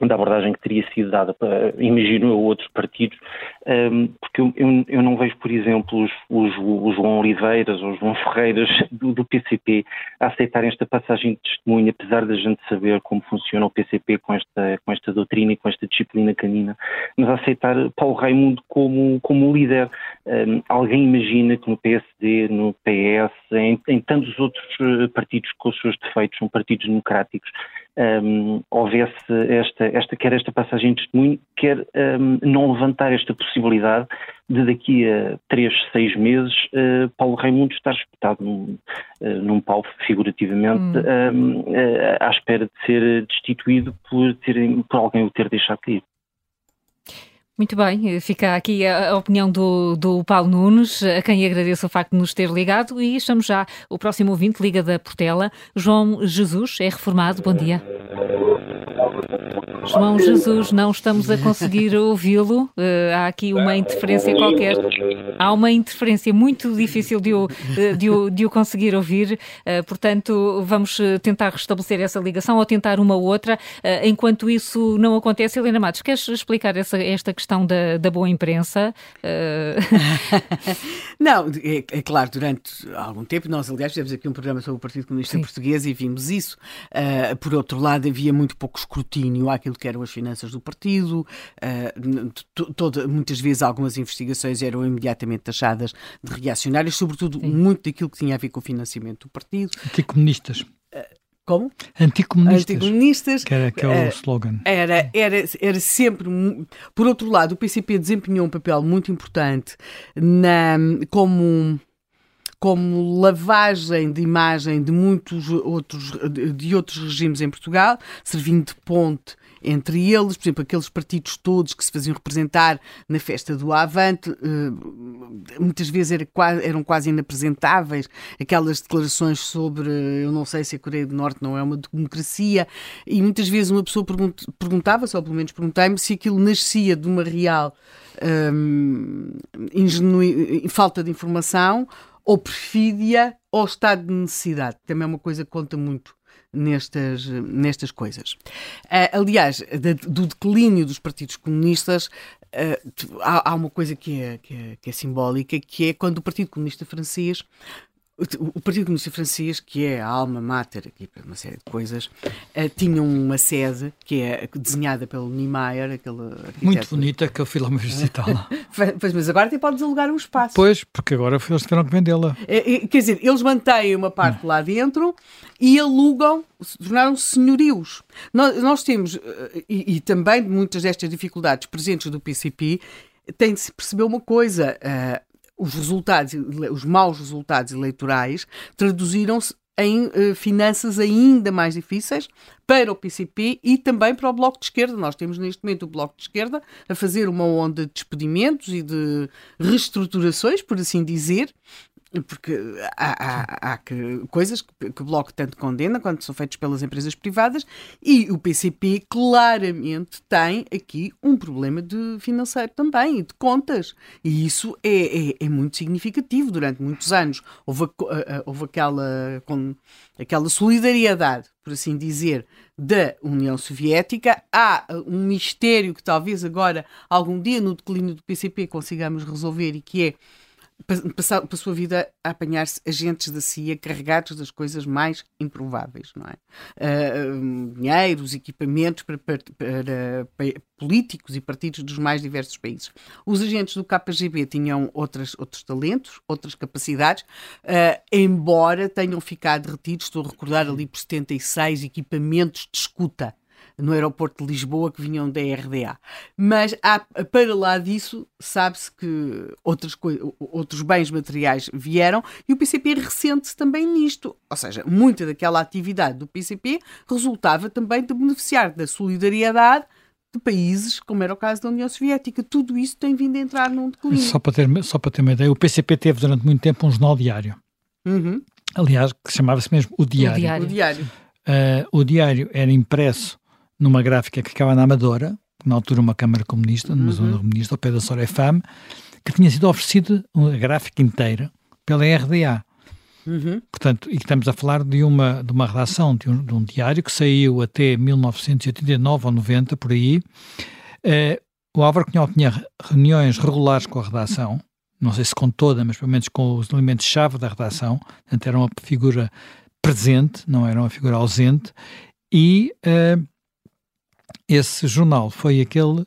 da abordagem que teria sido dada, para, imagino, a outros partidos, um, porque eu, eu, não vejo, por exemplo, os, os, os João Oliveiras ou os João Ferreiras do, do, PCP a aceitarem esta passagem de testemunho, apesar da gente saber como funciona o PCP com esta, com esta doutrina e com esta disciplina canina, mas a aceitar Paulo Raimundo como, como líder. Um, alguém imagina que no PSD, no PS, em, em tantos outros eh, partidos com os seus defeitos, são partidos democráticos, um, houvesse esta, esta, quer esta passagem de testemunho, quer um, não levantar esta possibilidade de daqui a três, seis meses uh, Paulo Raimundo estar espetado num, uh, num pau, figurativamente, hum. uh, à espera de ser destituído por, ter, por alguém o ter deixado cair. Muito bem, fica aqui a, opinião do, do Paulo Nunes, a quem agradeço o facto de nos ter ligado e estamos já, o próximo ouvinte, Liga da Portela, João Jesus, é reformado, bom dia. João Jesus, não estamos a conseguir ouvi-lo. Uh, há aqui uma interferência qualquer. Há uma interferência muito difícil de o, eh, de o, de o conseguir ouvir. Uh, portanto, vamos tentar restabelecer essa ligação ou tentar uma outra. Uh, enquanto isso não acontece, Helena Matos, queres explicar essa, esta questão da, da boa imprensa? *laughs* não, é, é, claro, durante algum tempo, nós, aliás, fizemos aqui um programa sobre o Partido Comunista Sim. Português e vimos isso. por outro lado, havia muito pouco escrutínio àquilo que eram as finanças do partido, uh, toda, muitas vezes algumas investigações eram imediatamente taxadas de reacionárias, sobretudo Sim. muito daquilo que tinha a ver com o financiamento do partido. Anticomunistas. Como? Anticomunistas. Anticomunistas. Que era, que é o uh, slogan. Era, era, era sempre. Por outro lado, o PCP desempenhou um papel muito importante na, como como lavagem de imagem de muitos outros, de outros regimes em Portugal, servindo de ponte entre eles, por exemplo, aqueles partidos todos que se faziam representar na festa do Avante, eh, muitas vezes eram quase inapresentáveis, aquelas declarações sobre eu não sei se a Coreia do Norte não é uma democracia, e muitas vezes uma pessoa perguntava-se, ou pelo menos perguntei-me, se aquilo nascia de uma real um, falta de informação ou perfídia ou estado de necessidade. Também é uma coisa que conta muito nestas, nestas coisas. Uh, aliás, do declínio dos partidos comunistas, há, há, uma coisa que é, que, é, que é simbólica, que é quando o Partido Comunista Francês o Partido Comunista Francês, que é a alma mater aqui para uma série de coisas, uh, tinha uma sede que é desenhada pelo Niemeyer, aquele Muito bonita, que eu fui lá me visitá-la. *laughs* pois, mas agora até pode alugar um espaço. Pois, porque agora eles tiveram que vendê-la. É, é, quer dizer, eles mantêm uma parte lá dentro e alugam, tornaram-se senhorios. Nós, nós temos, eh, e, e, também muitas destas dificuldades presentes do PCP, tem de se perceber uma coisa. Uh, os resultados, os maus resultados eleitorais traduziram-se em uh, finanças ainda mais difíceis para o PCP e também para o Bloco de Esquerda. Nós temos neste momento o Bloco de Esquerda a fazer uma onda de despedimentos e de reestruturações, por assim dizer, porque há, há, há que, coisas que, que, o Bloco tanto condena quando são feitas pelas empresas privadas e o PCP claramente tem aqui um problema de financeiro também e de contas. E isso é, é, é muito significativo. Durante muitos anos houve, houve aquela, com, aquela solidariedade por assim dizer da União Soviética. Há um mistério que talvez agora algum dia no declínio do PCP consigamos resolver e que é passou, a vida a apanhar-se agentes da CIA carregados das coisas mais improváveis, não é? Uh, dinheiros, equipamentos para, para, para, para, políticos e partidos dos mais diversos países. Os agentes do KGB tinham outras, outros talentos, outras capacidades, uh, embora tenham ficado retidos, estou a recordar ali por 76 equipamentos de escuta no aeroporto de Lisboa que vinham da RDA. Mas há, para lá disso, sabe-se que outras outros bens materiais vieram e o PCP ressente-se também nisto. Ou seja, muita daquela atividade do PCP resultava também de beneficiar da solidariedade de países, como era o caso da União Soviética. Tudo isso tem vindo a entrar num declínio. Só para ter, só para ter uma ideia, o PCP teve durante muito tempo um jornal diário. Uhum. Aliás, que chamava-se mesmo o Diário. O Diário. O diário. Uh, o Diário era impresso numa gráfica que ficava na Amadora, na altura uma Câmara Comunista, numa Uhum. zona comunista, ao pé da Sorefam, que tinha sido oferecida uma gráfica inteira pela RDA. Uhum. Portanto, e estamos a falar de uma, de uma redação, de um, de um diário que saiu até 1989 ou 90, por aí. Eh, o Álvaro Cunhal tinha reuniões regulares com a redação, não sei se com toda, mas pelo menos com os elementos-chave da redação, portanto era uma figura presente, não era uma figura ausente, e eh, esse jornal foi aquele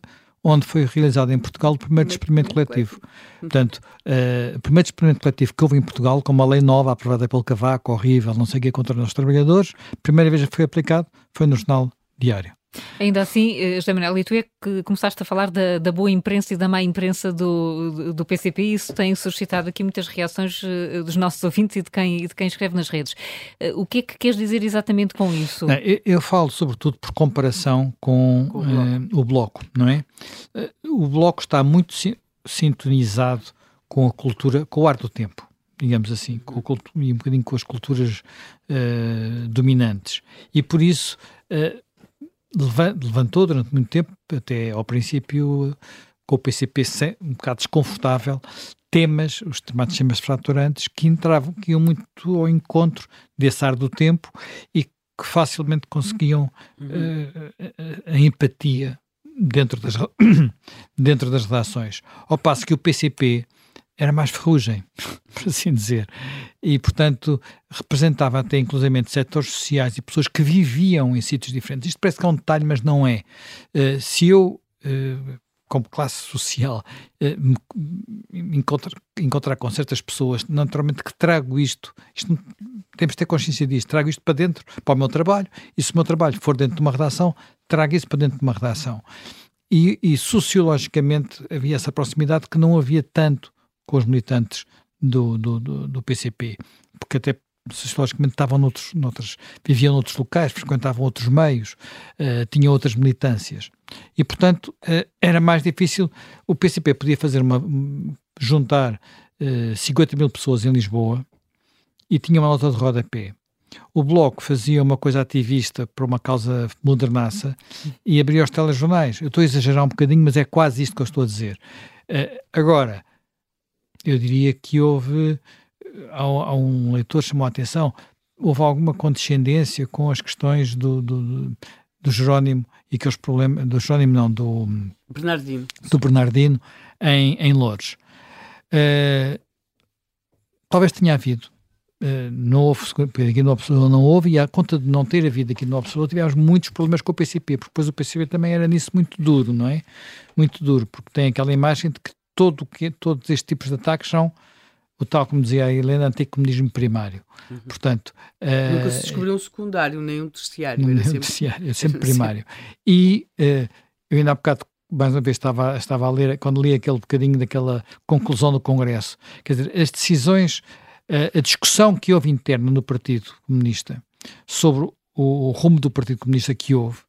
onde foi realizado em Portugal o primeiro experimento coletivo. Portanto, eh, o primeiro experimento coletivo que houve em Portugal, com uma lei nova aprovada pelo Cavaco, horrível, não sei o que, contra os trabalhadores, a primeira vez que foi aplicado foi no Jornal Diário. Ainda assim, eh, José Manuel, e tu é que começaste a falar da, da boa imprensa e da má imprensa do, do, do PCP e isso tem suscitado aqui muitas reações eh, dos nossos ouvintes e de quem, e de quem escreve nas redes. Eh, O que é que queres dizer exatamente com isso? Não, eu, eu falo sobretudo por comparação com, Com o Bloco. eh, o Bloco, não é? O Bloco está muito si- sintonizado com a cultura, com o ar do tempo, digamos assim, com e um bocadinho com as culturas eh, dominantes. E por isso leva- levantou durante muito tempo, até ao princípio, com o PCP um bocado desconfortável, temas, os chamados temas fraturantes, que entravam, que iam muito ao encontro desse ar do tempo e que facilmente conseguiam eh, a, empatia dentro das, *coughs* dentro das redações. Ao passo que o PCP era mais ferrugem, *laughs* por assim dizer. E, portanto, representava até inclusivamente setores sociais e pessoas que viviam em sítios diferentes. Isto parece que é um detalhe, mas não é. Eh, se eu, eh, como classe social, eh, me, encontrar, encontrar com certas pessoas, naturalmente que trago isto, isto temos de ter consciência disto, trago isto para dentro, para o meu trabalho, e se o meu trabalho for dentro de uma redação, trago isso para dentro de uma redação. E, e sociologicamente havia essa proximidade que não havia tanto com os militantes do, do, do, do PCP, porque até sociologicamente estavam noutros, noutros, viviam noutros locais, frequentavam outros meios, eh, tinham outras militâncias. E, portanto, eh, era mais difícil. O PCP podia fazer uma. juntar eh, 50 mil pessoas em Lisboa e tinha uma nota de rodapé. O Bloco fazia uma coisa ativista para uma causa modernaça e abria os telejornais. Eu estou a exagerar um bocadinho, mas é quase isto que eu estou a dizer. Eh, agora, eu diria que houve, há, há um leitor que chamou a atenção, houve alguma condescendência com as questões do, do, do, Jerónimo e aqueles problemas, do Jerónimo não, do, Bernardino. do Bernardino em, em Loures. Eh, talvez tenha havido. Eh, não houve, aqui no Observador não houve, e à conta de não ter havido aqui no Observador, tivemos muitos problemas com o PCP, porque depois o PCP também era nisso muito duro, não é? Muito duro, porque tem aquela imagem de que, todo, que todos estes tipos de ataques são o tal, como dizia a Helena, anticomunismo primário. Portanto, eh, Nunca se descobriu um secundário, nem um terciário. Era não, sempre... terciário, é *laughs* sempre primário. E eh, eu ainda há bocado, mais uma vez, estava, estava a ler, quando li aquele bocadinho daquela conclusão do Congresso, quer dizer, as decisões, eh, a discussão que houve interna no Partido Comunista sobre o, o rumo do Partido Comunista que houve,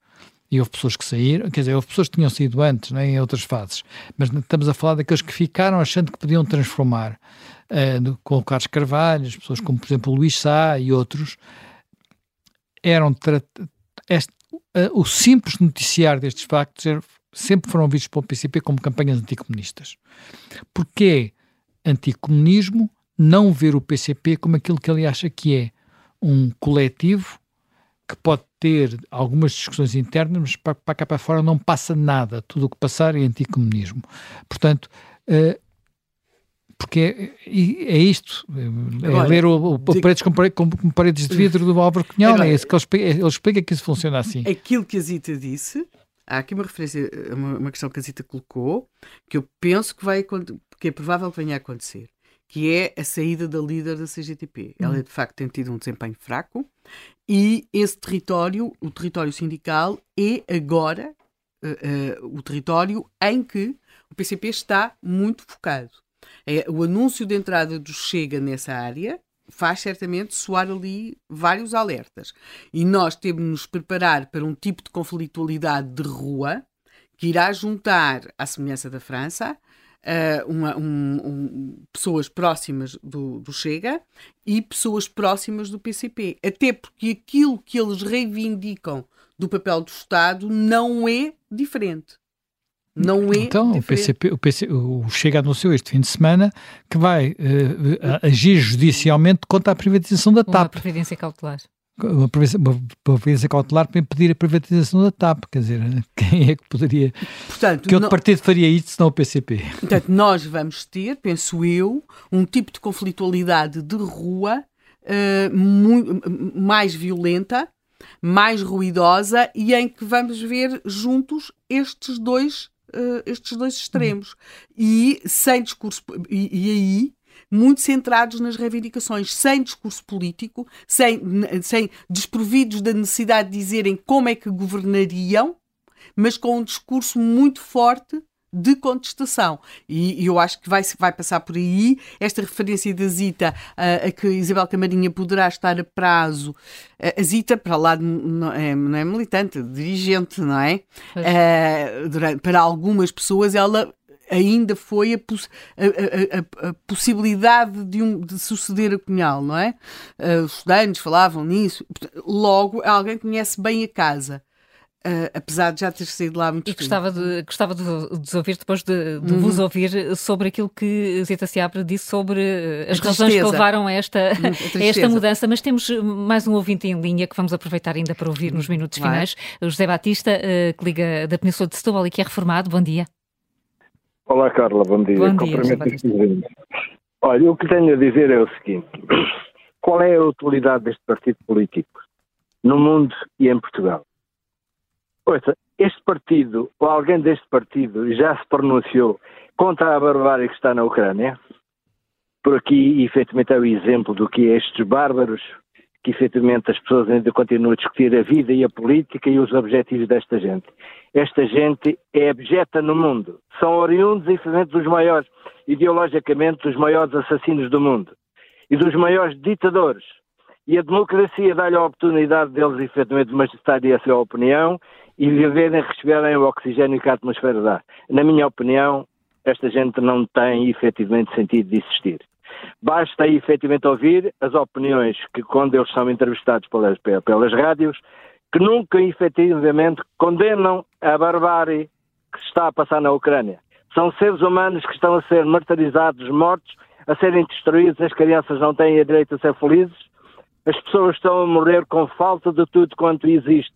e houve pessoas que saíram, quer dizer, houve pessoas que tinham saído antes, né, em outras fases, mas estamos a falar daqueles que ficaram achando que podiam transformar, no- com o Carlos Carvalho, as pessoas como, por exemplo, o Luís Sá e outros, eram este- eh, o simples noticiar destes factos era- sempre foram vistos pelo PCP como campanhas anticomunistas. Porque é anticomunismo não ver o PCP como aquilo que ele acha que é um coletivo que pode ter algumas discussões internas, mas para, para cá para fora não passa nada. Tudo o que passar é anticomunismo. Portanto, eh, porque é, é isto, é Agora, ler o, o, digo- paredes com, com- paredes de vidro do Álvaro Cunhal, Agora- é isso que ele explica, ele explica que isso funciona assim. Aquilo que a Zita disse, há aqui uma referência, uma, uma questão que a Zita colocou, que eu penso que vai que é provável que venha a acontecer, que é a saída da líder da CGTP. Ela, de facto, tem tido um desempenho fraco e esse território, o território sindical, é agora eh, eh, o território em que o PCP está muito focado. É, o anúncio de entrada do Chega nessa área faz certamente soar ali vários alertas. E nós temos de nos preparar para um tipo de conflitualidade de rua que irá juntar, à semelhança da França, uh, uma, um, um, pessoas próximas do, do, Chega e pessoas próximas do PCP. Até porque aquilo que eles reivindicam do papel do Estado não é diferente. Não é então, diferente. o PCP, o, PC, o Chega anunciou este fim de semana que vai uh, agir judicialmente contra a privatização da TAP. Uma previdência cautelar uma providência cautelar para impedir a privatização da TAP. Quer dizer, *laughs* quem é que poderia. Portanto, que outro não... partido faria isso senão o PCP? Portanto, nós vamos ter, penso eu, um tipo de conflitualidade de rua uh, muito, mais violenta, mais ruidosa e em que vamos ver juntos estes dois. Uh, estes dois extremos uhum. e sem discurso e, e aí muito centrados nas reivindicações, sem discurso político, sem, sem desprovidos da necessidade de dizerem como é que governariam, mas com um discurso muito forte de contestação. E, eu acho que vai, vai passar por aí. Esta referência da Zita uh, a que Isabel Camarinha poderá estar a prazo. Uh, a Zita, para lá, não, é, não é militante, é dirigente, não é? Uh, durante, para algumas pessoas, ela ainda foi a, poss a, a, a, possibilidade de, um, de suceder a Cunhal, não é? Uh, os estudantes falavam nisso. Logo, alguém conhece bem a casa. Uh, apesar de já ter saído lá muito E gostava de, gostava de, de ouvir depois de, de uhum. vos ouvir sobre aquilo que Zita Seabra disse sobre as razões que levaram a esta, *laughs* a esta mudança. Mas temos mais um ouvinte em linha que vamos aproveitar ainda para ouvir nos minutos Vai. finais. O José Batista, uh, que liga da Península de Setúbal e que é reformado. Bom dia. Olá, Carla, bom dia. Bom dia Olha, o que tenho a dizer é o seguinte: *clears throat* qual é a utilidade deste partido político no mundo e em Portugal? Ouça, este partido, ou alguém deste partido, já se pronunciou contra a barbárie que está na Ucrânia? Por aqui, efetivamente, é o exemplo do que é estes bárbaros que efetivamente as pessoas ainda continuam a discutir a vida e a política e os objetivos desta gente. Esta gente é abjeta no mundo. São oriundos, efetivamente, dos maiores, ideologicamente, dos maiores assassinos do mundo e dos maiores ditadores. E a democracia dá-lhe a oportunidade deles, efetivamente, manifestarem a sua opinião e viverem, receberem o oxigênio que a atmosfera dá. Na minha opinião, esta gente não tem, efetivamente, sentido de existir. Basta efetivamente ouvir as opiniões que, quando eles são entrevistados pelas, pelas rádios, que nunca efetivamente condenam a barbárie que se está a passar na Ucrânia. São seres humanos que estão a ser martirizados, mortos, a serem destruídos, as crianças não têm direito a ser felizes, as pessoas estão a morrer com falta de tudo quanto existe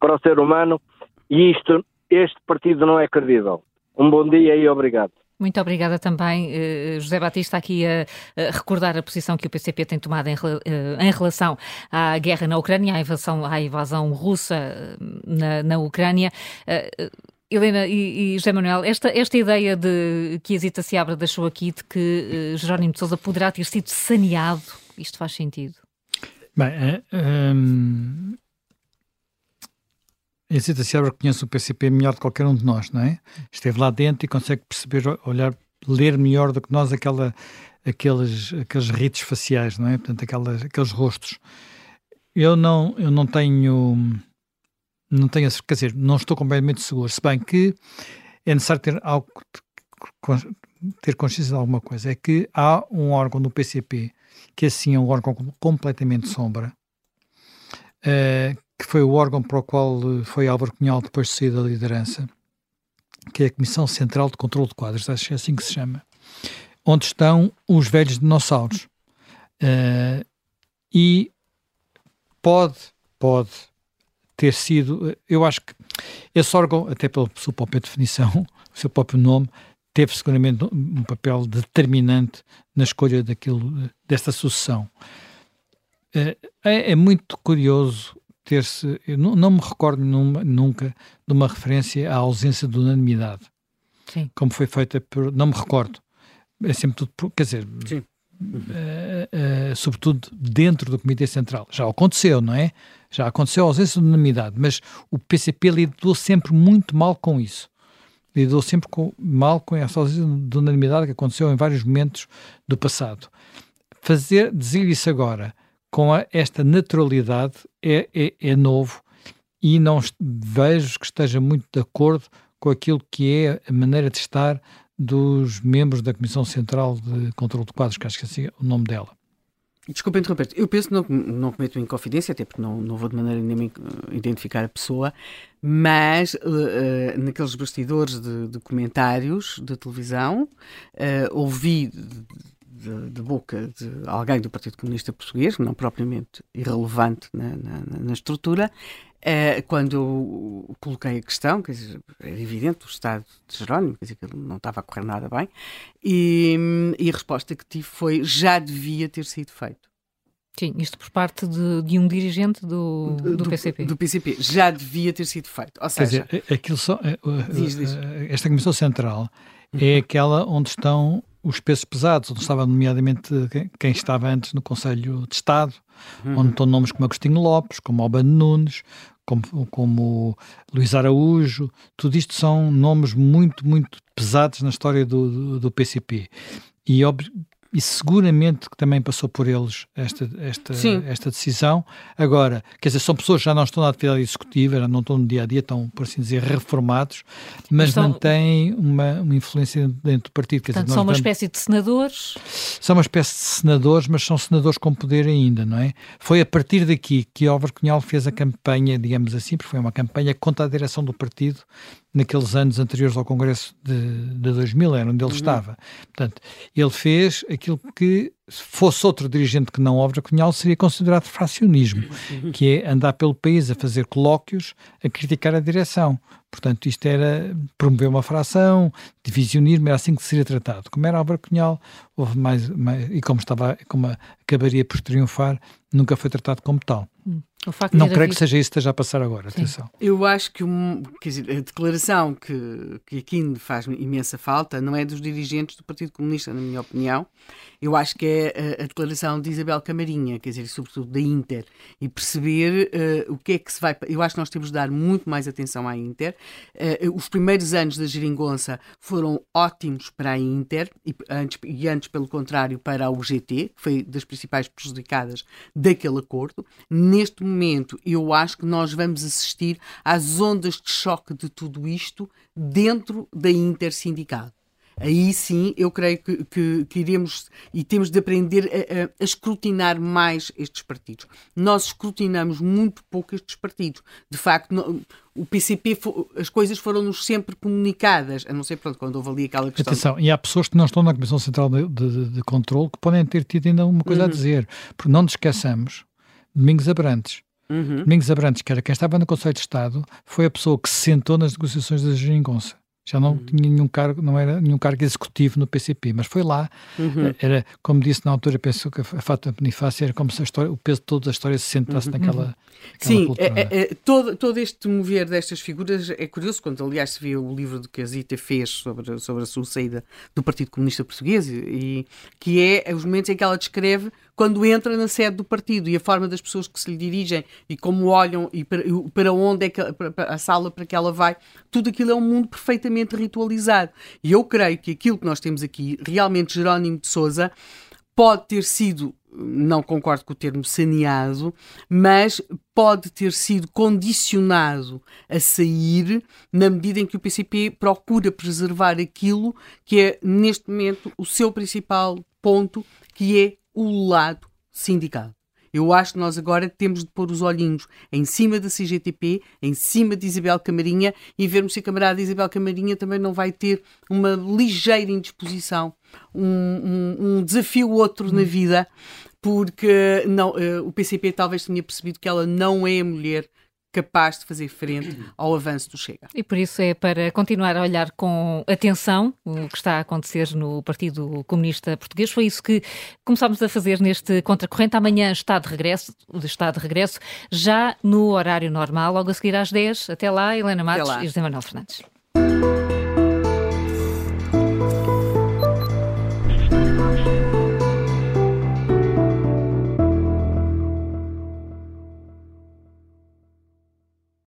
para o ser humano e isto, este partido não é credível. Um bom dia e obrigado. Muito obrigada também, uh, José Batista, aqui a, recordar a posição que o PCP tem tomado em, uh, em relação à guerra na Ucrânia, à invasão, à invasão russa eh, na, na Ucrânia. Helena e, José Manuel, esta, esta ideia de que a Zita Seabra deixou aqui de que Jerónimo de Sousa poderá ter sido saneado, isto faz sentido? Bem, um, a Zita Seabra conhece o PCP melhor que qualquer um de nós, não é? Esteve lá dentro e consegue perceber, olhar, ler melhor do que nós aquela, aqueles, aqueles ritos faciais, não é? Portanto, aquelas, aqueles rostos. Eu não, eu não tenho, não tenho, quer dizer, não estou completamente seguro, se bem que é necessário ter algo, ter consciência de alguma coisa, é que há um órgão no PCP que assim é um órgão completamente sombra, uh, que foi o órgão para o qual eh, foi Álvaro Cunhal depois de sair da liderança, que é a Comissão Central de Controlo de Quadros, acho que é assim que se chama, onde estão os velhos dinossauros. Uh, e pode, pode ter sido, eu acho que esse órgão, até pela sua própria definição, o *laughs* seu próprio nome, teve seguramente um papel determinante na escolha daquilo, desta sucessão. É, é, muito curioso ter-se. Não, não, me recordo numa, nunca de uma referência à ausência de unanimidade. Sim. Como foi feita por. Não me recordo. É sempre tudo. Por, quer dizer. Sim. Uh, uh, sobretudo dentro do Comitê Central. Já aconteceu, não é? Já aconteceu a ausência de unanimidade, mas o PCP lidou sempre muito mal com isso. Lidou sempre com, mal com essa ausência de unanimidade que aconteceu em vários momentos do passado. Fazer, dizer isso agora, com a, esta naturalidade é, é, é, novo e não vejo que esteja muito de acordo com aquilo que é a maneira de estar dos membros da Comissão Central de Controlo de Quadros, que acho que é assim o nome dela. Desculpa interromper eu penso que não, não cometo inconfidência, até porque não, não vou de maneira nenhuma identificar a pessoa, mas uh, naqueles bastidores de, de, comentários de televisão, uh, ouvi de, de, boca de alguém do Partido Comunista Português, não propriamente irrelevante na, na, na estrutura, Uh, quando eu coloquei a questão, quer dizer, era evidente o estado de Jerónimo, quer dizer, que ele não estava a correr nada bem, e, e, a resposta que tive foi já devia ter sido feito. Sim, isto por parte de, de um dirigente do, do, do, PCP. Do PCP, já devia ter sido feito. Ou seja, quer dizer, aquilo só, diz, diz. esta Comissão Central é aquela onde estão os pesos pesados, onde estava nomeadamente quem estava antes no Conselho de Estado, uhum. onde estão nomes como Agostinho Lopes, como Albano Nunes, como, como Luís Araújo, tudo isto são nomes muito, muito pesados na história do, do, do PCP. E e seguramente que também passou por eles esta, esta, esta decisão. Agora, quer dizer, são pessoas que já não estão na atividade executiva, já não estão no dia a dia, estão, por assim dizer, reformados, mas estão... mantêm uma, uma influência dentro do partido. Quer Portanto, dizer, são uma espécie de senadores? São uma espécie de senadores, mas são senadores com poder ainda, não é? Foi a partir daqui que Álvaro Cunhal fez a campanha, digamos assim, porque foi uma campanha contra a direção do partido naqueles anos anteriores ao Congresso de, de 2000, era onde ele uhum. estava. Portanto, ele fez aquilo que, se fosse outro dirigente que não Obra Cunhal, seria considerado fracionismo, uhum. que é andar pelo país a fazer colóquios, a criticar a direção. Portanto, isto era promover uma fração, divisionismo, era assim que seria tratado. Como era Álvaro Cunhal, houve mais, mais, e como, estava, como acabaria por triunfar, nunca foi tratado como tal. Hum. Não creio que seja isso que esteja a passar agora, Sim. atenção. Eu acho que um, dizer, a declaração que, que aqui faz imensa falta não é dos dirigentes do Partido Comunista, na minha opinião. Eu acho que é a, a declaração de Isabel Camarinha, quer dizer, sobretudo da Inter, e perceber uh, o que é que se vai. Eu acho que nós temos de dar muito mais atenção à Inter. Uh, os primeiros anos da Geringonça foram ótimos para a Inter e antes, e antes, pelo contrário, para a UGT, que foi das principais prejudicadas daquele acordo. Neste momento, eu acho que nós vamos assistir às ondas de choque de tudo isto dentro da intersindicato. Aí sim, eu creio que, que, que, iremos e temos de aprender a, a, escrutinar mais estes partidos. Nós escrutinamos muito pouco estes partidos. De facto, o PCP, as coisas foram-nos sempre comunicadas, a não ser pronto, quando houve ali aquela questão. Atenção, e há pessoas que não estão na Comissão Central de, de, de Controlo que podem ter tido ainda uma coisa uhum. a dizer. Porque não nos esqueçamos, Domingos Abrantes Uhum. Domingos Abrantes, que era quem estava no Conselho de Estado, foi a pessoa que se sentou nas negociações da Geringonça. Já não uhum. tinha nenhum cargo, não era nenhum cargo executivo no PCP, mas foi lá. Uhum. Era, como disse na altura, penso que a Fátima Bonifácio era como se a história, o peso de toda a história se sentasse uhum. naquela, naquela. Sim, cultura, é, é, é, todo, todo este mover destas figuras é curioso, quando aliás se vê o livro que a Zita fez sobre, sobre a sua saída do Partido Comunista Português, e, que é os momentos em que ela descreve quando entra na sede do partido e a forma das pessoas que se lhe dirigem e como olham e para, onde é que, a sala para que ela vai, tudo aquilo é um mundo perfeitamente ritualizado. E eu creio que aquilo que nós temos aqui, realmente Jerónimo de Souza, pode ter sido não concordo com o termo saneado, mas pode ter sido condicionado a sair na medida em que o PCP procura preservar aquilo que é, neste momento, o seu principal ponto, que é o lado sindical. Eu acho que nós agora temos de pôr os olhinhos em cima da CGTP, em cima de Isabel Camarinha e vermos se a camarada Isabel Camarinha também não vai ter uma ligeira indisposição, um, um, um desafio outro na vida, porque não, uh, o PCP talvez tenha percebido que ela não é mulher capaz de fazer frente ao avanço do Chega. E por isso é para continuar a olhar com atenção o que está a acontecer no Partido Comunista Português. Foi isso que começámos a fazer neste contracorrente. Amanhã está de regresso, está de regresso já no horário normal, logo a seguir às 10. Até lá, Helena Matos e José Manuel Fernandes.